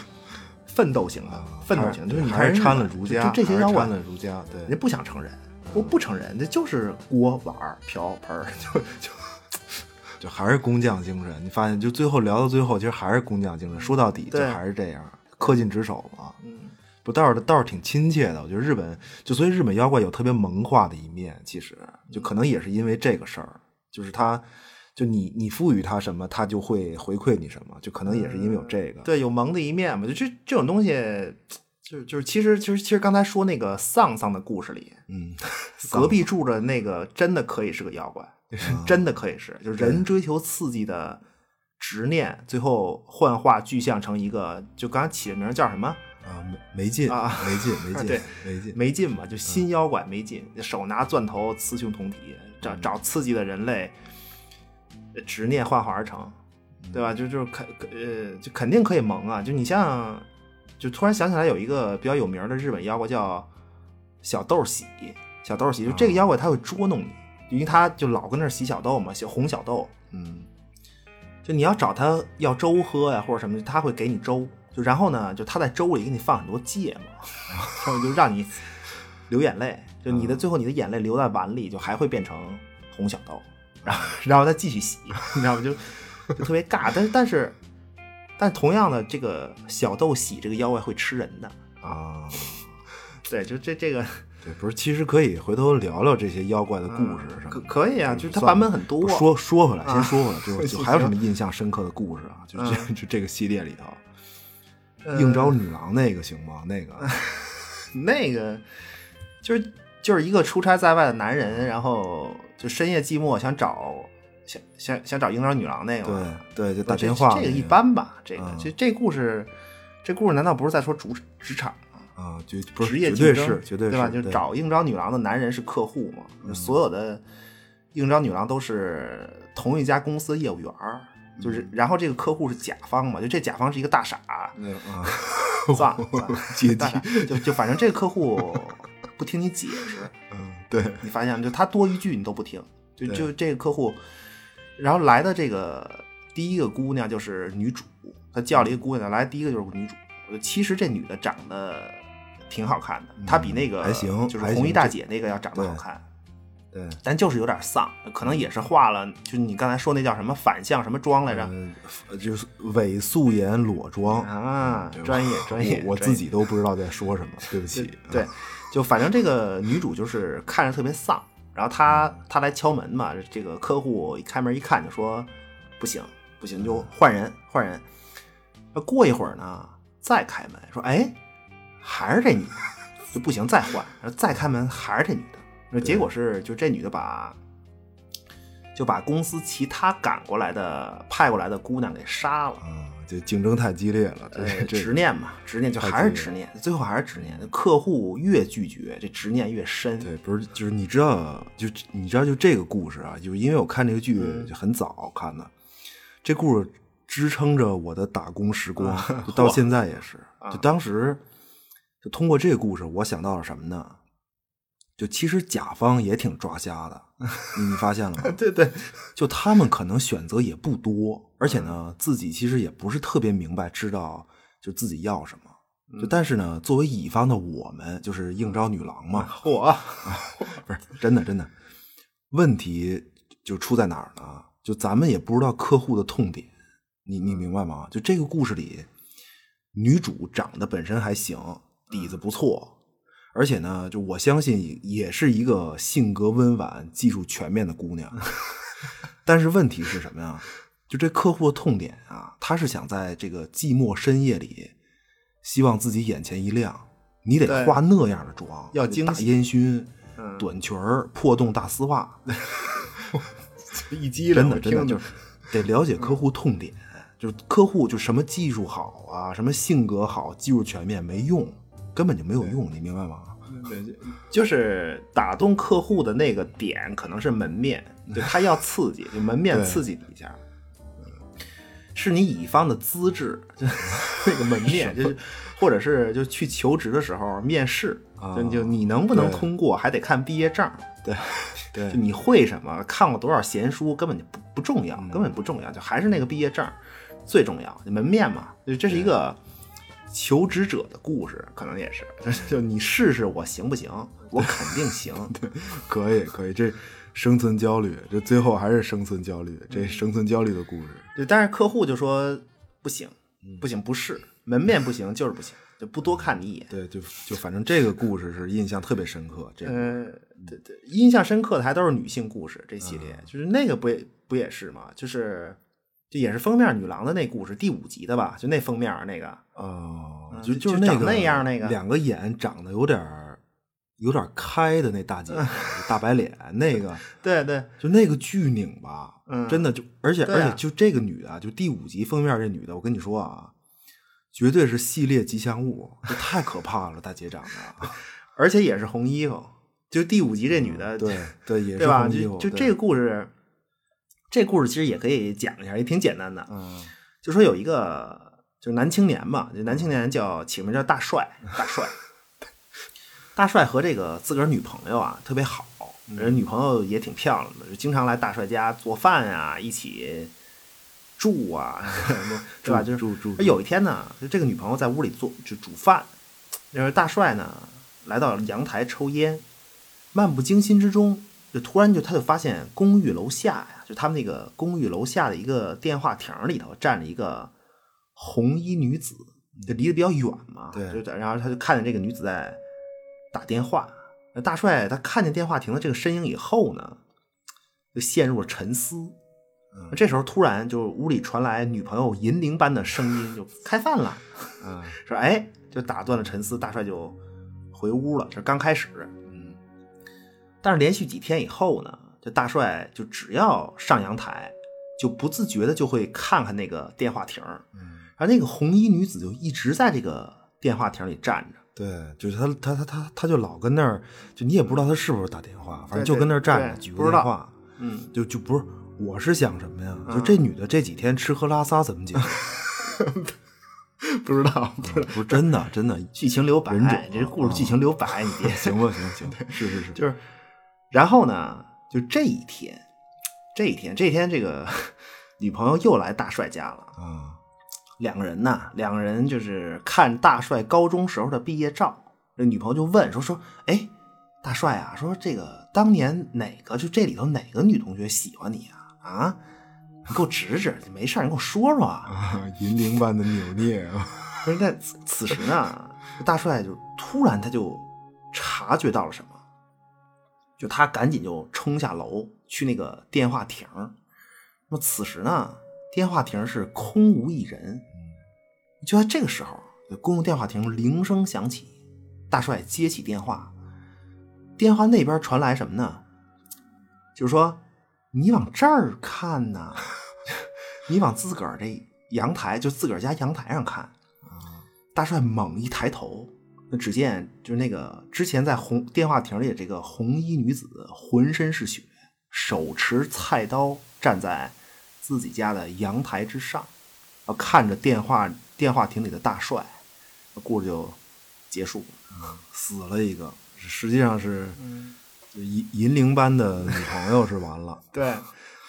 奋斗型的，奋斗型，就是你还是掺了儒家，就这些妖怪掺，了儒家，对人家不想成人，不不成人，这就是锅碗瓢盆，就就就还是工匠精神。你发现，就最后聊到最后，其实还是工匠精神。说到底，就对还是这样，恪尽职守嘛。嗯，不，倒是倒是挺亲切的。我觉得日本，就所以日本妖怪有特别萌化的一面，其实就可能也是因为这个事儿，就是他，就你你赋予他什么，他就会回馈你什么，就可能也是因为有这个。对，有萌的一面嘛，就这这种东西。就是就是，其实其实其实刚才说那个丧丧的故事里，嗯，隔壁住着那个真的可以是个妖怪，真的可以是，就是人追求刺激的执念，最后幻化具象成一个，就刚才起的名儿叫什么？啊，没没劲啊没劲，没 劲，对没劲。没劲嘛，就新妖怪没劲，手拿钻头，雌雄同体，找找刺激的人类，呃执念幻化而成，对吧？就就是肯呃，就肯定可以萌啊！就你像，就突然想起来有一个比较有名的日本妖怪叫小豆喜，小豆喜，就这个妖怪他会捉弄你，因为他就老跟那儿洗小豆嘛，小红小豆，嗯就你要找他要粥喝呀或者什么，他会给你粥。就然后呢，就他在粥里给你放很多芥末，然后就让你流眼泪。就你的最后你的眼泪流在碗里，就还会变成红小豆，然后然后再继续洗，你知道吗？就就特别尬。但是但是但同样的，这个小豆洗这个妖怪会吃人的，啊，对，就这这个对，不是，其实可以回头聊聊这些妖怪的故事什么可的。可以啊，就是它版本很多。说说回来，啊先说回来，就 就还有什么印象深刻的故事啊？就这嗯就这个系列里头，呃应招女郎那个行吗？那个 那个就是就是一个出差在外的男人，然后就深夜寂寞想找想想想找应招女郎那个对，对，就打电话这个一般吧，这个嗯这这故事这故事难道不是在说职职场吗？啊，就不是职业绝对竞争是绝对对吧？就找应招女郎的男人是客户嘛，就所有的应招女郎都是同一家公司业务员儿。就是，然后这个客户是甲方嘛，就这甲方是一个大傻，那个啊，算了 算了，阶级大傻就就反正这个客户不听你解释，嗯，对，你发现就他多一句你都不听，就就这个客户，然后来的这个第一个姑娘就是女主，她叫了一个姑娘来，第一个就是女主。呃其实这女的长得挺好看的，她比那个还行就是红衣大姐那个要长得好看。对，但就是有点丧，可能也是化了，就是你刚才说那叫什么反向什么妆来着？呃，就是伪素颜裸妆啊专业专业我我自己都不知道在说什么，对不起。对，就反正这个女主就是看着特别丧，然后她她来敲门嘛，这个客户一开门一看就说不行不行，就换人换人。那过一会儿呢，再开门说哎，还是这女的，就不行再换，然后再开门还是这女的，那结果是就这女的把就把公司其他赶过来的派过来的姑娘给杀了。啊，就竞争太激烈了，执念嘛，执念就还是执念，最后还是执念。客户越拒绝，这执念越深。对，不是，就是你知道，就你知道，就这个故事啊，就是因为我看这个剧嗯就很早看的，这故事支撑着我的打工时光，就到现在也是。就当时，就通过这个故事，我想到了什么呢？就其实甲方也挺抓瞎的，你你发现了吗？对对，就他们可能选择也不多，而且呢，自己其实也不是特别明白，知道就自己要什么。就但是呢，作为乙方的我们，就是应招女郎嘛，嚯，不是真的真的，问题就出在哪儿呢？就咱们也不知道客户的痛点，你你明白吗？就这个故事里，女主长得本身还行，底子不错，而且呢，就我相信也是一个性格温婉、技术全面的姑娘。但是问题是什么呀？就这客户的痛点啊，他是想在这个寂寞深夜里，希望自己眼前一亮，你得对化那样的妆，大要惊喜烟熏、嗯短裙儿、破洞大丝袜，一激 真的真的就是得了解客户痛点，就是客户就什么技术好啊，什么性格好，技术全面没用，根本就没有用，你明白吗？对，就就是打动客户的那个点可能是门面，就他要刺激，就门面刺激你一下。是你乙方的资质，就 那个门面，就是或者是就去求职的时候面试，啊就就你能不能通过，还得看毕业证。对 对就你会什么，看过多少闲书，根本就不不重要，根本不重要，就还是那个毕业证最重要，门面嘛。就这是一个求职者的故事，可能也是，就 就你试试我行不行？我肯定行。对可以可以，这生存焦虑，这最后还是生存焦虑，这生存焦虑的故事。对，但是客户就说不行，不行，不是门面不行，就是不行，就不多看你一眼。对，就就反正这个故事是印象特别深刻。这个呃，对对，印象深刻的还都是女性故事这系列，就是那个不也不也是吗？就是就也是封面女郎的那故事，第五集的吧？就那封面那个，哦，嗯就就长就是那个那样那个两个眼长得有点儿有点儿开的那大姐，大白脸 那个，对对，就那个巨拧吧，嗯真的就而且、啊而且就这个女的啊，就第五集封面这女的，我跟你说啊，绝对是系列吉祥物，这太可怕了，大姐长得，而且也是红衣服。就第五集这女的，对对 也是？红衣服就这个故事，这故事其实也可以讲一下，也挺简单的。嗯就说有一个就是男青年嘛，这男青年叫起名叫大帅，大帅。大帅和这个自个儿女朋友啊特别好，嗯人女朋友也挺漂亮的，就经常来大帅家做饭啊，一起住啊，对吧？就是住住住有一天呢，就这个女朋友在屋里做就煮饭，就是大帅呢来到阳台抽烟，漫不经心之中，就突然就他就发现公寓楼下呀，就他们那个公寓楼下的一个电话亭里头站着一个红衣女子，就离得比较远嘛，对就然后他就看见这个女子在打电话。那大帅他看见电话亭的这个身影以后呢，就陷入了沉思。嗯这时候突然就屋里传来女朋友银铃般的声音，就开饭了。嗯说哎，就打断了沉思，大帅就回屋了。这是刚开始，嗯但是连续几天以后呢，这大帅就只要上阳台，就不自觉的就会看看那个电话亭儿，嗯，而那个红衣女子就一直在这个电话亭里站着。对，就是他他他他他就老跟那儿，就你也不知道他是不是打电话，反正就跟那儿站着举不知道个电话，嗯，就就不是。我是想什么呀？就这女的这几天吃喝拉撒怎么解决？不知道，不知道。不是真的，真的 剧情留白这故事剧情留白，你别 行吧？行行，是是是，就是，然后呢，就这一天，这一天，这一天，这个女朋友又来大帅家了。啊，两个人呢，两个人就是看大帅高中时候的毕业照。这女朋友就问说说，哎，大帅啊，说这个当年哪个就这里头哪个女同学喜欢你啊？啊，你给我指指，没事儿，你给我说说啊。啊，银铃般的扭捏啊！不是，那此此时呢，大帅就突然他就察觉到了什么，就他赶紧就冲下楼去那个电话亭。那么此时呢，电话亭是空无一人。就在这个时候，公用电话亭铃声响起，大帅接起电话，电话那边传来什么呢？就是说你往这儿看呢，你往自个儿这阳台，就自个儿家阳台上看。大帅猛一抬头，那只见就是那个之前在红电话亭里的这个红衣女子，浑身是血，手持菜刀站在自己家的阳台之上，然后看着电话电话亭里的大帅，故事就结束了。死了一个，实际上是银银铃般的女朋友是完了。对，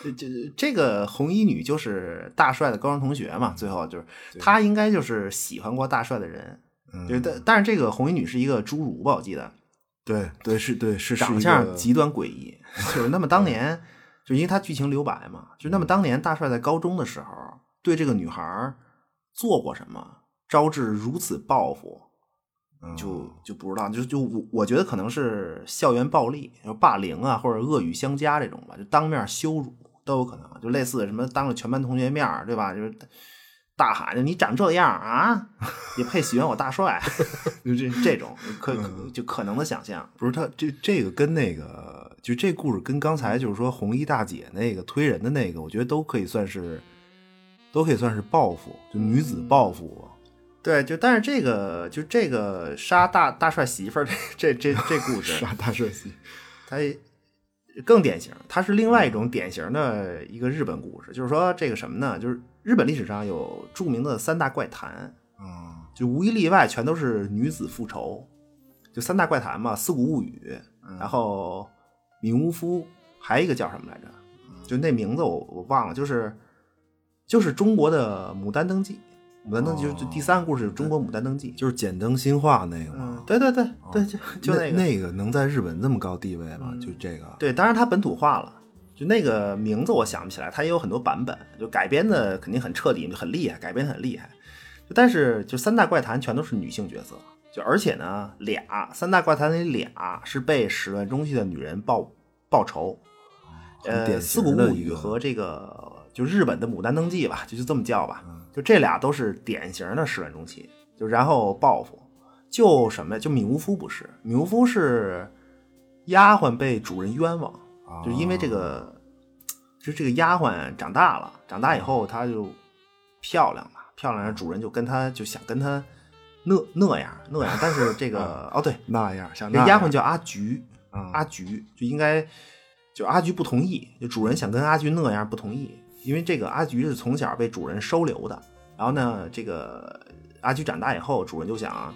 这这这个红衣女就是大帅的高中同学嘛，最后就是她应该就是喜欢过大帅的人，嗯。就是但但是这个红衣女是一个侏儒吧，我记得。对对是，对是是长相极端诡异，就是那么当年就因为他剧情留白嘛，就那么当年大帅在高中的时候对这个女孩做过什么，招致如此报复，嗯。就就不知道，就就我我觉得可能是校园暴力、就霸凌啊，或者恶语相加这种吧，就当面羞辱都有可能，就类似什么当着全班同学面对吧？就是大喊着你长这样啊，也配喜欢我大帅？就这这种可可就可能的想象。不是他这这个跟那个就这故事跟刚才就是说红衣大姐那个推人的那个，我觉得都可以算是都可以算是报复，就女子报复。对，就但是这个就这个杀大大帅媳妇儿这这这这故事，杀大社戏，它更典型，它是另外一种典型的一个日本故事，就是说这个什么呢？就是日本历史上有著名的三大怪谈，嗯就无一例外全都是女子复仇，就三大怪谈嘛，《四谷物语》，然后闵乌夫，还有一个叫什么来着？就那名字我我忘了，就是就是中国的《牡丹登记》，《牡丹登记》就是第三个故事，就是中国《牡丹登记》，就是简灯新画那个嗯嘛，。对对对对，就就那那个，那个能在日本这么高地位吗？就这个，对，当然它本土化了，就那个名字我想不起来，它也有很多版本，就改编的肯定很彻底，很厉害，改编得很厉害。就但是就三大怪谈全都是女性角色，就而且呢俩三大怪谈里俩是被始乱终弃的女人报报仇，呃，四谷物语和这个就日本的牡丹登记吧，就就这么叫吧，嗯就这俩都是典型的始乱终弃，就然后报复，就什么呀？就米乌夫不是，米乌夫是丫鬟被主人冤枉，啊就因为这个，就这个丫鬟长大了，长大以后她就漂亮嘛，漂亮，主人就跟她就想跟她那那样那样，但是这个 哦对，那样想那样丫鬟叫阿菊，啊阿菊就应该就阿菊不同意，就主人想跟阿菊那样不同意，因为这个阿菊是从小被主人收留的，然后呢，这个阿菊长大以后，主人就想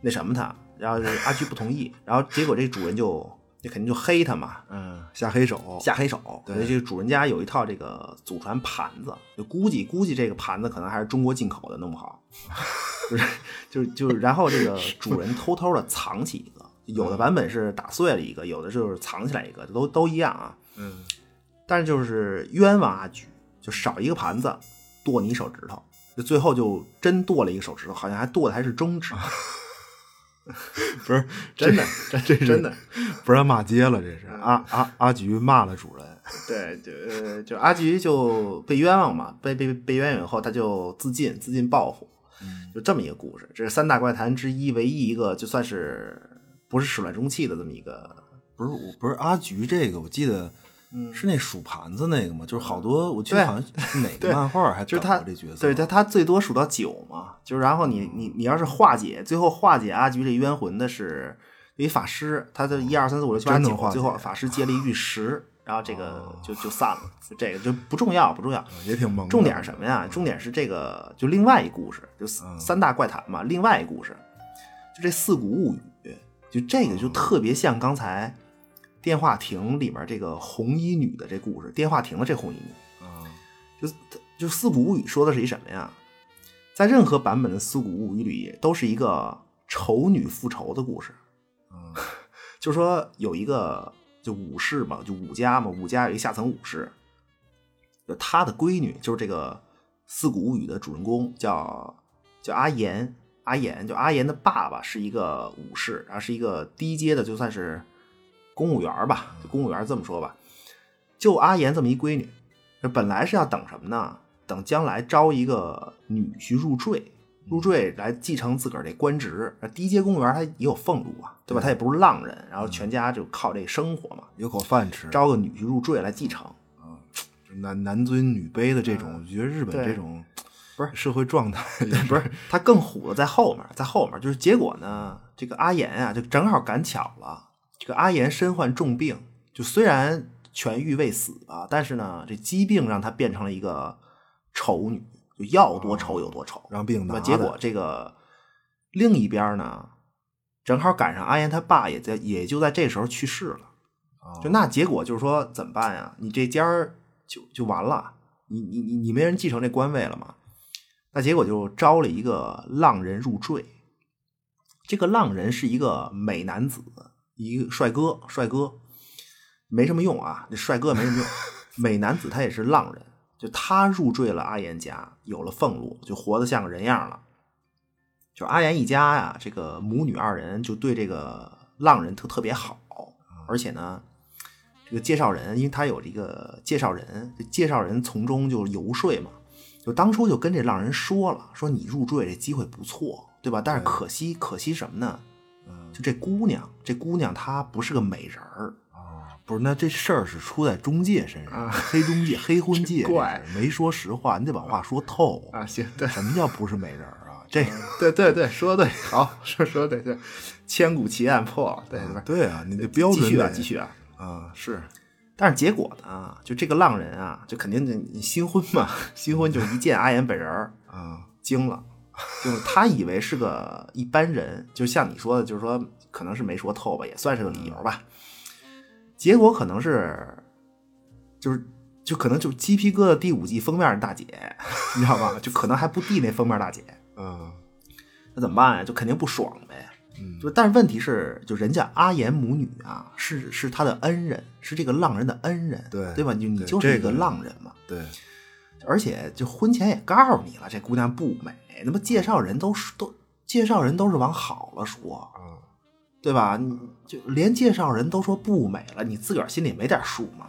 那什么他，然后这阿菊不同意，然后结果这主人就那肯定就黑他嘛，嗯下黑手，下黑手。对所以这个主人家有一套这个祖传盘子，就估计估计这个盘子可能还是中国进口的，弄不好。就是就是就是，然后这个主人偷偷的藏起一个，有的版本是打碎了一个，有的就是藏起来一个，都都一样啊。嗯但是就是冤枉阿菊，就少一个盘子，剁你一手指头，就最后就真剁了一个手指头，好像还剁的还是中指，不是真的，这这是真的。不让骂街了，这是阿阿阿菊骂了主人，对，就呃，就阿菊就被冤枉嘛，被被被冤枉以后，他就自尽，自尽报复，就这么一个故事。这是三大怪谈之一，唯一一个就算是不是始乱终弃的这么一个。不是我不是阿菊这个，我记得是那数盘子那个吗，就是好多我记得好像是哪个漫画还就是他这角色，对他，他最多数到九嘛，就是然后你你你要是化解，最后化解阿菊这冤魂的是有一法师，他的一二三四五六七八九最后法师接了一句十，然后这个就就散了，就这个就不重要不重要，也挺懵。重点是什么呀？重点是这个，就另外一故事，就三三大怪谈嘛。另外一故事，就这四股物语，就这个就特别像刚才电话亭里面这个红衣女的这故事。电话亭的这红衣女，啊？就就四谷物语说的是一什么呀？在任何版本的四谷物语里，都是一个丑女复仇的故事。嗯 就是说有一个就武士嘛，就武家嘛，武家有一下层武士，就他的闺女就是这个《四谷物语》的主人公，叫叫阿岩，阿岩就阿岩的爸爸是一个武士，然后是一个低阶的，就算是公务员吧，就公务员这么说吧，就阿岩这么一闺女，本来是要等什么呢？等将来招一个女婿入赘。入赘来继承自个儿这官职，低阶公务员他也有俸禄啊，对吧？他也不是浪人，然后全家就靠这生活嘛，有口饭吃。招个女婿入赘来继承，啊，男男尊女卑的这种，我觉得日本这种不是社会状态，不是他更虎的在后面，在后面就是结果呢，这个阿岩啊，就正好赶巧了，这个阿岩身患重病，就虽然痊愈未死啊，但是呢，这疾病让他变成了一个丑女。就要多丑有多丑，让病那结果这个另一边呢，正好赶上阿岩他爸也在，也就在这时候去世了。就那结果就是说怎么办呀？你这家儿就就完了，你你你你没人继承这官位了嘛？那结果就招了一个浪人入赘。这个浪人是一个美男子，一个帅哥，帅哥没什么用啊，这帅哥没什么用，美男子他也是浪人。就他入赘了阿岩家，有了俸禄，就活得像个人样了。就阿岩一家呀，这个母女二人就对这个浪人特特别好，而且呢，这个介绍人，因为他有这个介绍人，介绍人从中就游说嘛，就当初就跟这浪人说了，说你入赘这机会不错，对吧？但是可惜，可惜什么呢？就这姑娘，这姑娘她不是个美人儿啊。不是，那这事儿是出在中介身上，黑中介、黑婚介，怪没说实话，你得把话说透啊。行，对，什么叫不是美人儿啊？这，对对对，说的对，好，说说对对，千古奇案破了，对对对啊，你的标准继续啊，继续啊，啊是，但是结果呢，就这个浪人啊，就肯定你新婚嘛，新婚就一见阿岩本人啊，惊了，就是他以为是个一般人，就像你说的，就是说可能是没说透吧，也算是个理由吧。结果可能是，就是就可能就鸡皮疙瘩第五季封面大姐，你知道吧？就可能还不递那封面大姐，嗯，那怎么办呀？就肯定不爽呗。嗯，就但是问题是，就人家阿岩母女啊，是是他的恩人，是这个浪人的恩人，对对吧？就你就是一个浪人嘛，对。而且就婚前也告诉你了，这姑娘不美，那么介绍人都都介绍人都是往好了说。对吧？你就连介绍人都说不美了，你自个儿心里没点数吗？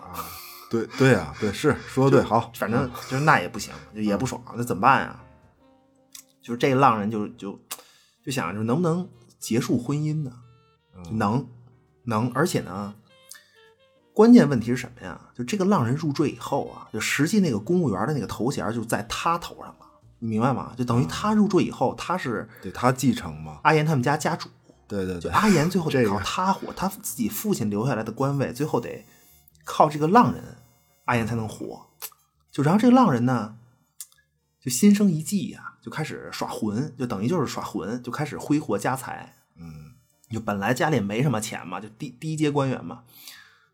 对对啊，对是说的对，好，反正就是那也不行，就也不爽，那怎么办呀？就是这浪人就就就想着能不能结束婚姻呢？能能，而且呢，关键问题是什么呀？就这个浪人入赘以后啊，就实际那个公务员的那个头衔就在他头上了，你明白吗？就等于他入赘以后，他是对他继承嘛？阿岩他们家家主。对对对，阿岩最后得靠他活，他自己父亲留下来的官位，最后得靠这个浪人阿岩才能活。就然后这个浪人呢，就心生一计呀，就开始耍混，就等于就是耍混，就开始挥霍家财。嗯，就本来家里没什么钱嘛，就低低阶官员嘛，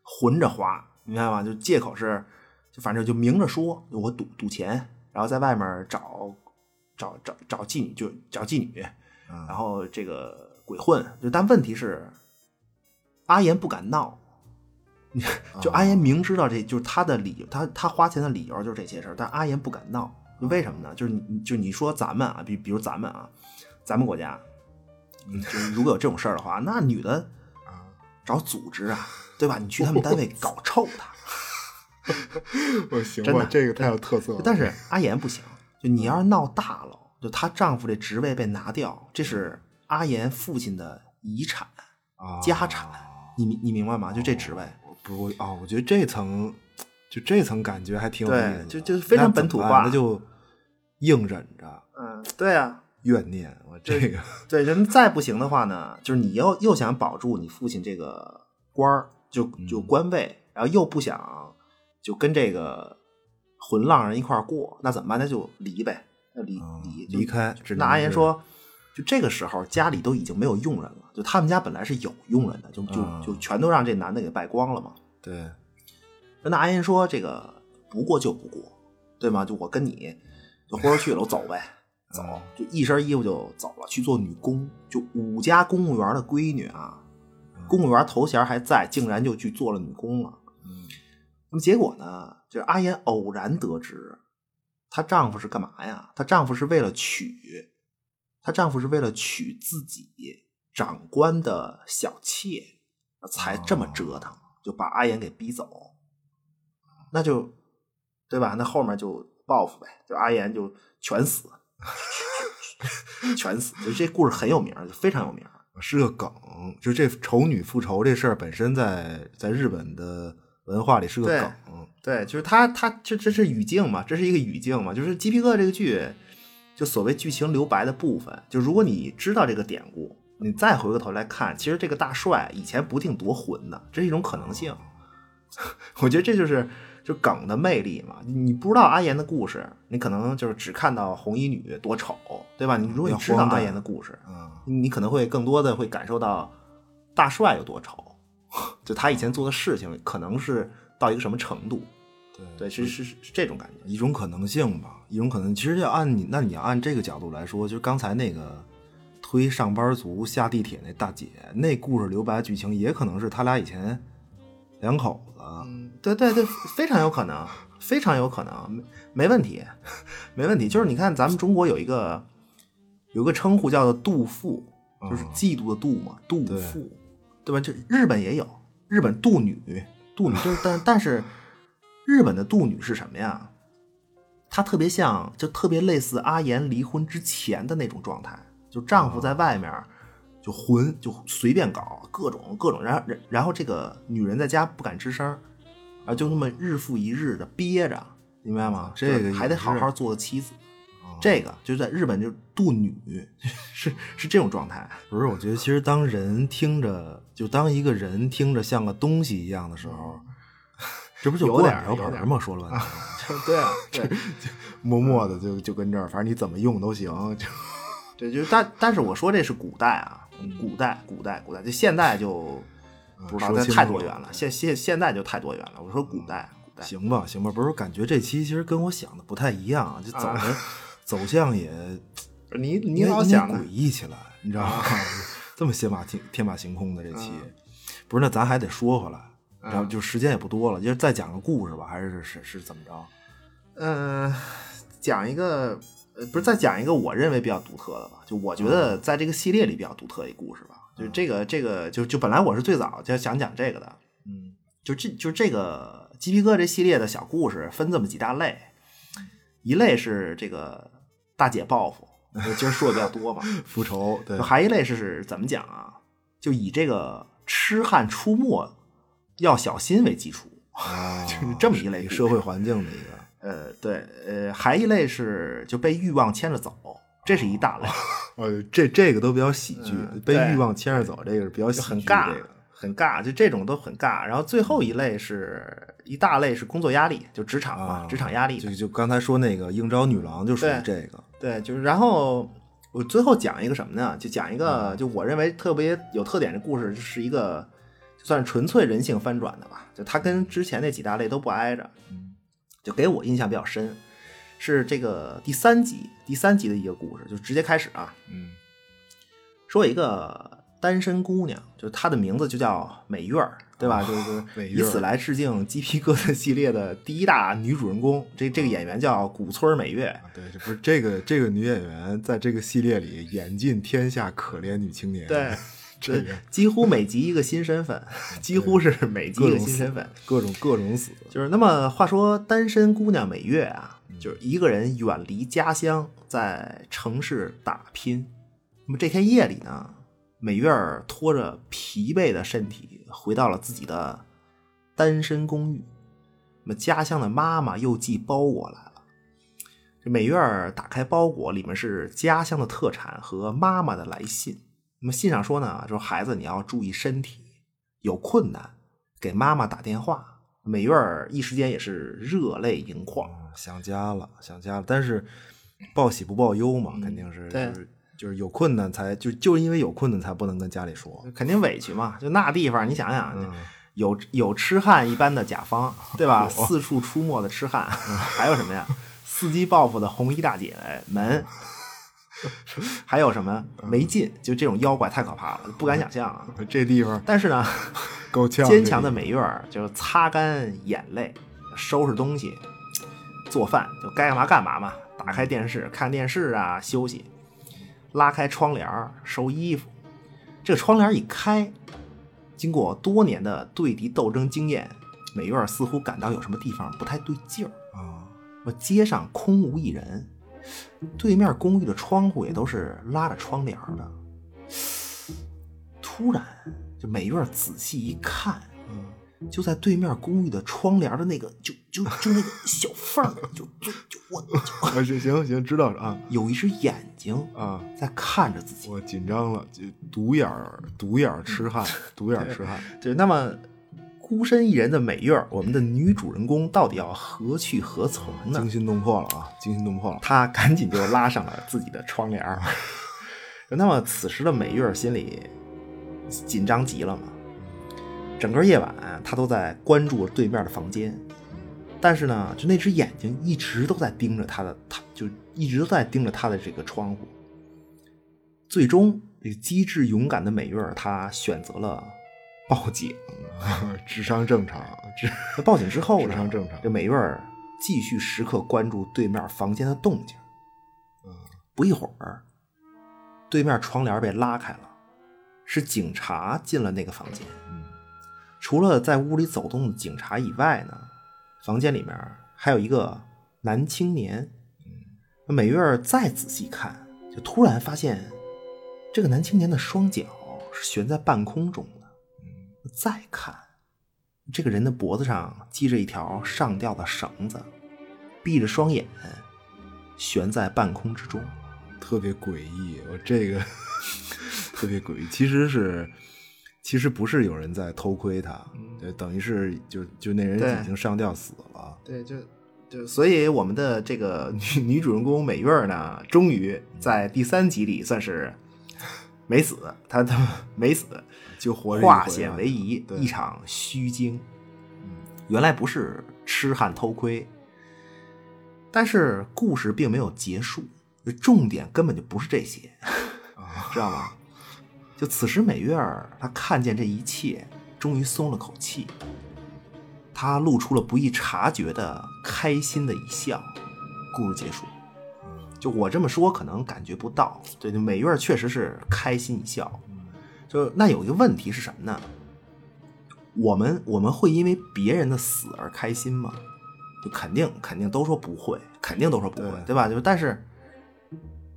混着花，明白吗？就借口是，就反正就明着说，我赌赌钱，然后在外面找找找找妓女，就找妓女，然后这个。鬼混就，但问题是，阿岩不敢闹。就阿岩明知道这就是他的理由，他他花钱的理由就是这些事儿，但阿岩不敢闹，为什么呢？就是你就你说咱们啊，比比如咱们啊，咱们国家，就如果有这种事儿的话，那女的啊找组织啊，对吧？你去他们单位搞臭他。我行，真的这个太有特色了。但是阿岩不行，就你要是闹大了，就她丈夫这职位被拿掉，这是。阿岩父亲的遗产啊，家产，你你明白吗？就这职位，不啊，我觉得这层，就这层感觉还挺有意思，就就非常本土化，那就硬忍着。嗯，对啊，怨念我这个，对人再不行的话呢，就是你又又想保住你父亲这个官儿，就就官位，然后又不想就跟这个混浪人一块过，那怎么办？那就离呗，那离离离开。那阿岩说。就这个时候，家里都已经没有佣人了。就他们家本来是有佣人的，就就就全都让这男的给败光了嘛。对。那阿言说：“这个不过就不过，对吗？就我跟你就豁出去了，我走呗，走，就一身衣服就走了，去做女工。就五家公务员的闺女啊，公务员头衔还在，竟然就去做了女工了。嗯那么结果呢，就是阿岩偶然得知，她丈夫是干嘛呀？她丈夫是为了娶，她丈夫是为了娶自己长官的小妾，才这么折腾，就把阿岩给逼走。那就，对吧？那后面就报复呗，就阿岩就全死，全死。就这故事很有名，就非常有名。是个梗，就这丑女复仇这事儿本身在在日本的文化里是个对梗。对，就是他，他这这是语境嘛，这是一个语境嘛，就是《鸡皮疙瘩》这个剧，就所谓剧情留白的部分，就如果你知道这个典故，你再回过头来看，其实这个大帅以前不定多混呢，这是一种可能性。我觉得这就是就梗的魅力嘛。你不知道阿言的故事，你可能就是只看到红衣女多丑，对吧？你如果你知道阿言的故事，嗯，你可能会更多的会感受到大帅有多丑，就他以前做的事情可能是到一个什么程度。对对，是是是是这种感觉。一种可能性吧，一种可能。其实要按你，那你要按这个角度来说，就是刚才那个推上班族下地铁那大姐，那故事留白剧情也可能是他俩以前两口子。嗯，对对对，非常有可能，非常有可能，没没问题，没问题。就是你看，咱们中国有一个有个称呼叫做妒妇，就是嫉妒的妒嘛，妒对妇，对吧？这日本也有，日本妒女，妒女就是但 但是日本的妒女是什么呀？她特别像，就特别类似阿言离婚之前的那种状态，就丈夫在外面就混，就随便搞各种各种，然后然然后这个女人在家不敢吱声，啊，就那么日复一日的憋着，明白吗？这个还得好好做个妻子。这个就在日本就度女，是是这种状态。不是，我觉得其实当人听着，就当一个人听着像个东西一样的时候，这不就有锅碗瓢点儿有点儿盆吗？说了半天，对啊，对默默的就就跟这儿，反正你怎么用都行。就 对，就但但是我说这是古代啊，古代古代古代，就现代就不知道，这说太多元了。现现现在就太多元了。我说古代古代，行吧，行吧，不是，我感觉这期其实跟我想的不太一样，就走的、走向也你你老想诡异起来，你知道吗？这么天马行天马行空的这期，不是？那咱还得说回来，然后就时间也不多了，就是再讲个故事吧，还是是是怎么着？嗯，讲一个，呃，不是再讲一个我认为比较独特的吧？就我觉得在这个系列里比较独特的一故事吧。就这个这个，就就本来我是最早就想讲这个的，嗯，就这就这个鸡皮疙这系列的小故事分这么几大类，一类是这个大姐报复，就今儿说的比较多吧，复仇，对，还一类是是怎么讲啊？就以这个痴汉出没要小心为基础，啊，就是这么一类一社会环境的一个。呃，对，呃，还一类是就被欲望牵着走，这是一大类，呃，这这个都比较喜剧，嗯被欲望牵着走，这个是比较喜剧，就很尬这个，很尬，就这种都很尬。然后最后一类是一大类是工作压力，就职场嘛，啊，职场压力就就刚才说那个应招女郎就属于这个，对，就是然后我最后讲一个什么呢？就讲一个，嗯就我认为特别有特点的故事，是一个就算是纯粹人性翻转的吧。就它跟之前那几大类都不挨着，就给我印象比较深。是这个第三集，第三集的一个故事，就直接开始啊。嗯，说一个单身姑娘，就是她的名字就叫美月儿，对吧？就是 以此来致敬鸡皮疙瘩系列的第一大女主人公。这这个演员叫古村美月，对，这不是这个这个女演员在这个系列里演尽天下可怜女青年，对，这几乎每集一个新身份，几乎是每集一个新身份。，各种各种死，就是那么话说，单身姑娘美月啊，就是一个人远离家乡，在城市打拼。那么这天夜里呢，美月儿拖着疲惫的身体回到了自己的单身公寓。那么家乡的妈妈又寄包裹来了。这美月儿打开包裹，里面是家乡的特产和妈妈的来信。那么信上说呢，说孩子你要注意身体，有困难给妈妈打电话。美月儿一时间也是热泪盈眶。嗯想家了，想家了，但是报喜不报忧嘛，肯定是就是有困难才就就是因为有困难才不能跟家里说，肯定委屈嘛，就那地方，你想想，嗯有有痴汉一般的甲方，对吧？四处出没的痴汉，还有什么呀？伺机报复的红衣大姐们，还有什么没劲，就这种妖怪太可怕了，不敢想象啊。这地方但是呢，够呛。坚强的美月儿就擦干眼泪，收拾东西，做饭，就该干嘛干嘛嘛。打开电视看电视啊，休息，拉开窗帘收衣服。这个窗帘一开，经过多年的对敌斗争经验，美月儿似乎感到有什么地方不太对劲儿。啊，我街上空无一人，对面公寓的窗户也都是拉着窗帘的。突然，就美月儿仔细一看，嗯，就在对面公寓的窗帘的那个，就就就那个小缝儿，就就就我 行行行，知道了啊 有一只眼睛啊，在看着自己。我紧张了，就独眼儿，独眼儿痴汉，独眼儿痴汉。对，那么孤身一人的美月儿，我们的女主人公到底要何去何从呢惊？心动魄了啊！惊心动魄了。她赶紧就拉上了自己的窗帘儿。那么此时的美月儿心里紧张极了嘛，整个夜晚他都在关注对面的房间，但是呢，就那只眼睛一直都在盯着他的，他就一直都在盯着他的这个窗户。最终，这个机智勇敢的美月儿，她选择了报警。智商正常，智那 报警之后呢？智商正常这美月儿继续时刻关注对面房间的动静。嗯不一会儿，对面窗帘被拉开了，是警察进了那个房间。嗯除了在屋里走动的警察以外呢，房间里面还有一个男青年。美月再仔细看，就突然发现这个男青年的双脚是悬在半空中的。再看，这个人的脖子上系着一条上吊的绳子，闭着双眼，悬在半空之中。特别诡异。我这个 特别诡异，其实是其实不是有人在偷窥他，对，等于是就就那人已经上吊死了。对，就就所以我们的这个 女女主人公美月呢，终于在第三集里算是没死，她她没死，就活化险为夷，一场虚惊。原来不是痴汉偷窥，但是故事并没有结束，重点根本就不是这些，知道吗？就此时美月儿她看见这一切，终于松了口气，她露出了不易察觉的开心的一笑。故事结束。就我这么说，可能感觉不到。对，就美月儿确实是开心一笑。就那有一个问题是什么呢？我们我们会因为别人的死而开心吗？就肯定肯定都说不会，肯定都说不会，对对吧？就但是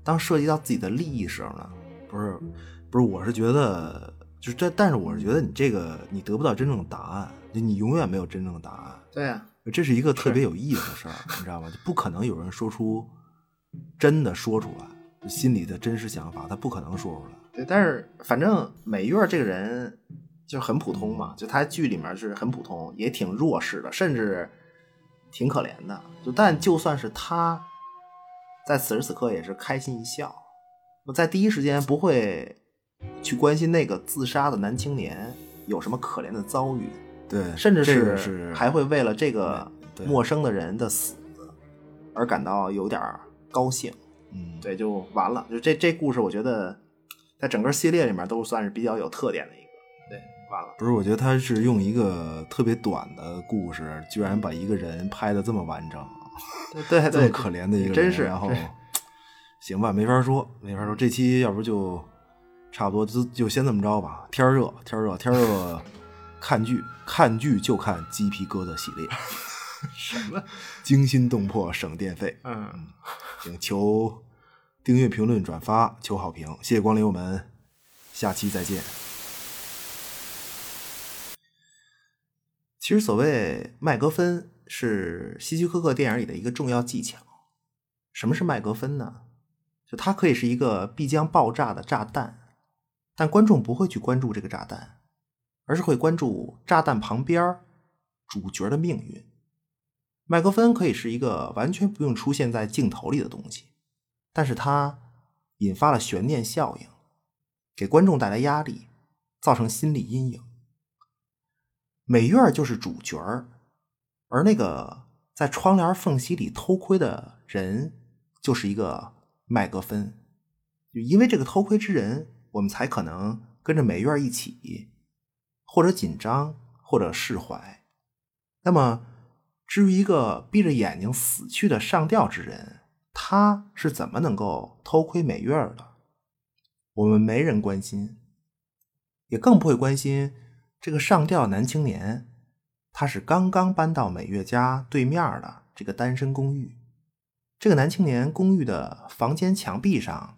当涉及到自己的利益时候呢，不是不是，我是觉得就是这，但是我是觉得你这个你得不到真正的答案，就你永远没有真正的答案。对啊、这是一个特别有意思的事儿，你知道吗？就不可能有人说出真的说出来心里的真实想法，他不可能说出来。对，但是反正美月这个人就很普通嘛，就他剧里面是很普通，也挺弱势的，甚至挺可怜的。就但就算是他在此时此刻也是开心一笑，在第一时间不会去关心那个自杀的男青年有什么可怜的遭遇，对，甚至是是还会为了这个对陌生的人的死而感到有点儿高兴。嗯，对，就完了。就这这故事，我觉得在整个系列里面都算是比较有特点的一个。对，完了。不是，我觉得他是用一个特别短的故事，居然把一个人拍的这么完整，对对，这么可怜的一个人，真是。然后行吧，没法说，没法说。这期要不就差不多就就先这么着吧。天儿热，天儿热，天儿热，看剧看剧就看鸡皮疙瘩系列，什么？惊心动魄，省电费。嗯，请求订阅、评论、转发，求好评，谢谢光临，我们下期再见。其实所谓麦格芬是希区柯克电影里的一个重要技巧。什么是麦格芬呢？就它可以是一个必将爆炸的炸弹，但观众不会去关注这个炸弹，而是会关注炸弹旁边主角的命运。麦格芬可以是一个完全不用出现在镜头里的东西，但是它引发了悬念效应，给观众带来压力，造成心理阴影。美月就是主角，而那个在窗帘缝隙里偷窥的人就是一个麦格芬。就因为这个偷窥之人，我们才可能跟着美院一起，或者紧张，或者释怀。那么，至于一个闭着眼睛死去的上吊之人，他是怎么能够偷窥美院的？我们没人关心，也更不会关心这个上吊男青年，他是刚刚搬到美月家对面的这个单身公寓。这个男青年公寓的房间墙壁上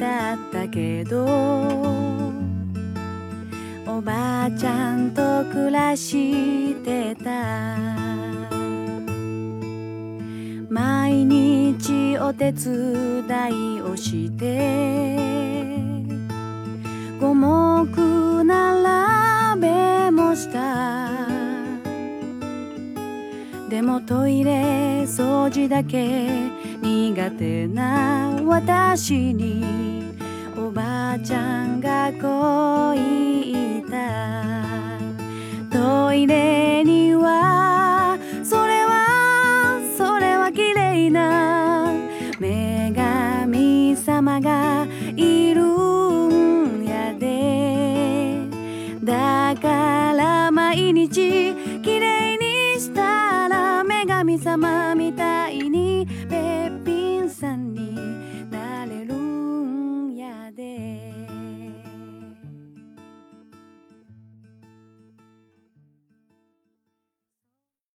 だったけどおばあちゃんと暮らしてた。毎日お手伝いをして五目並べもした。でもトイレ掃除だけ苦手な私に。おばあちゃんがこう言った。トイレにはそれはそれは綺麗な。女神様がいるんやで。だから毎日綺麗にしたら女神様みたい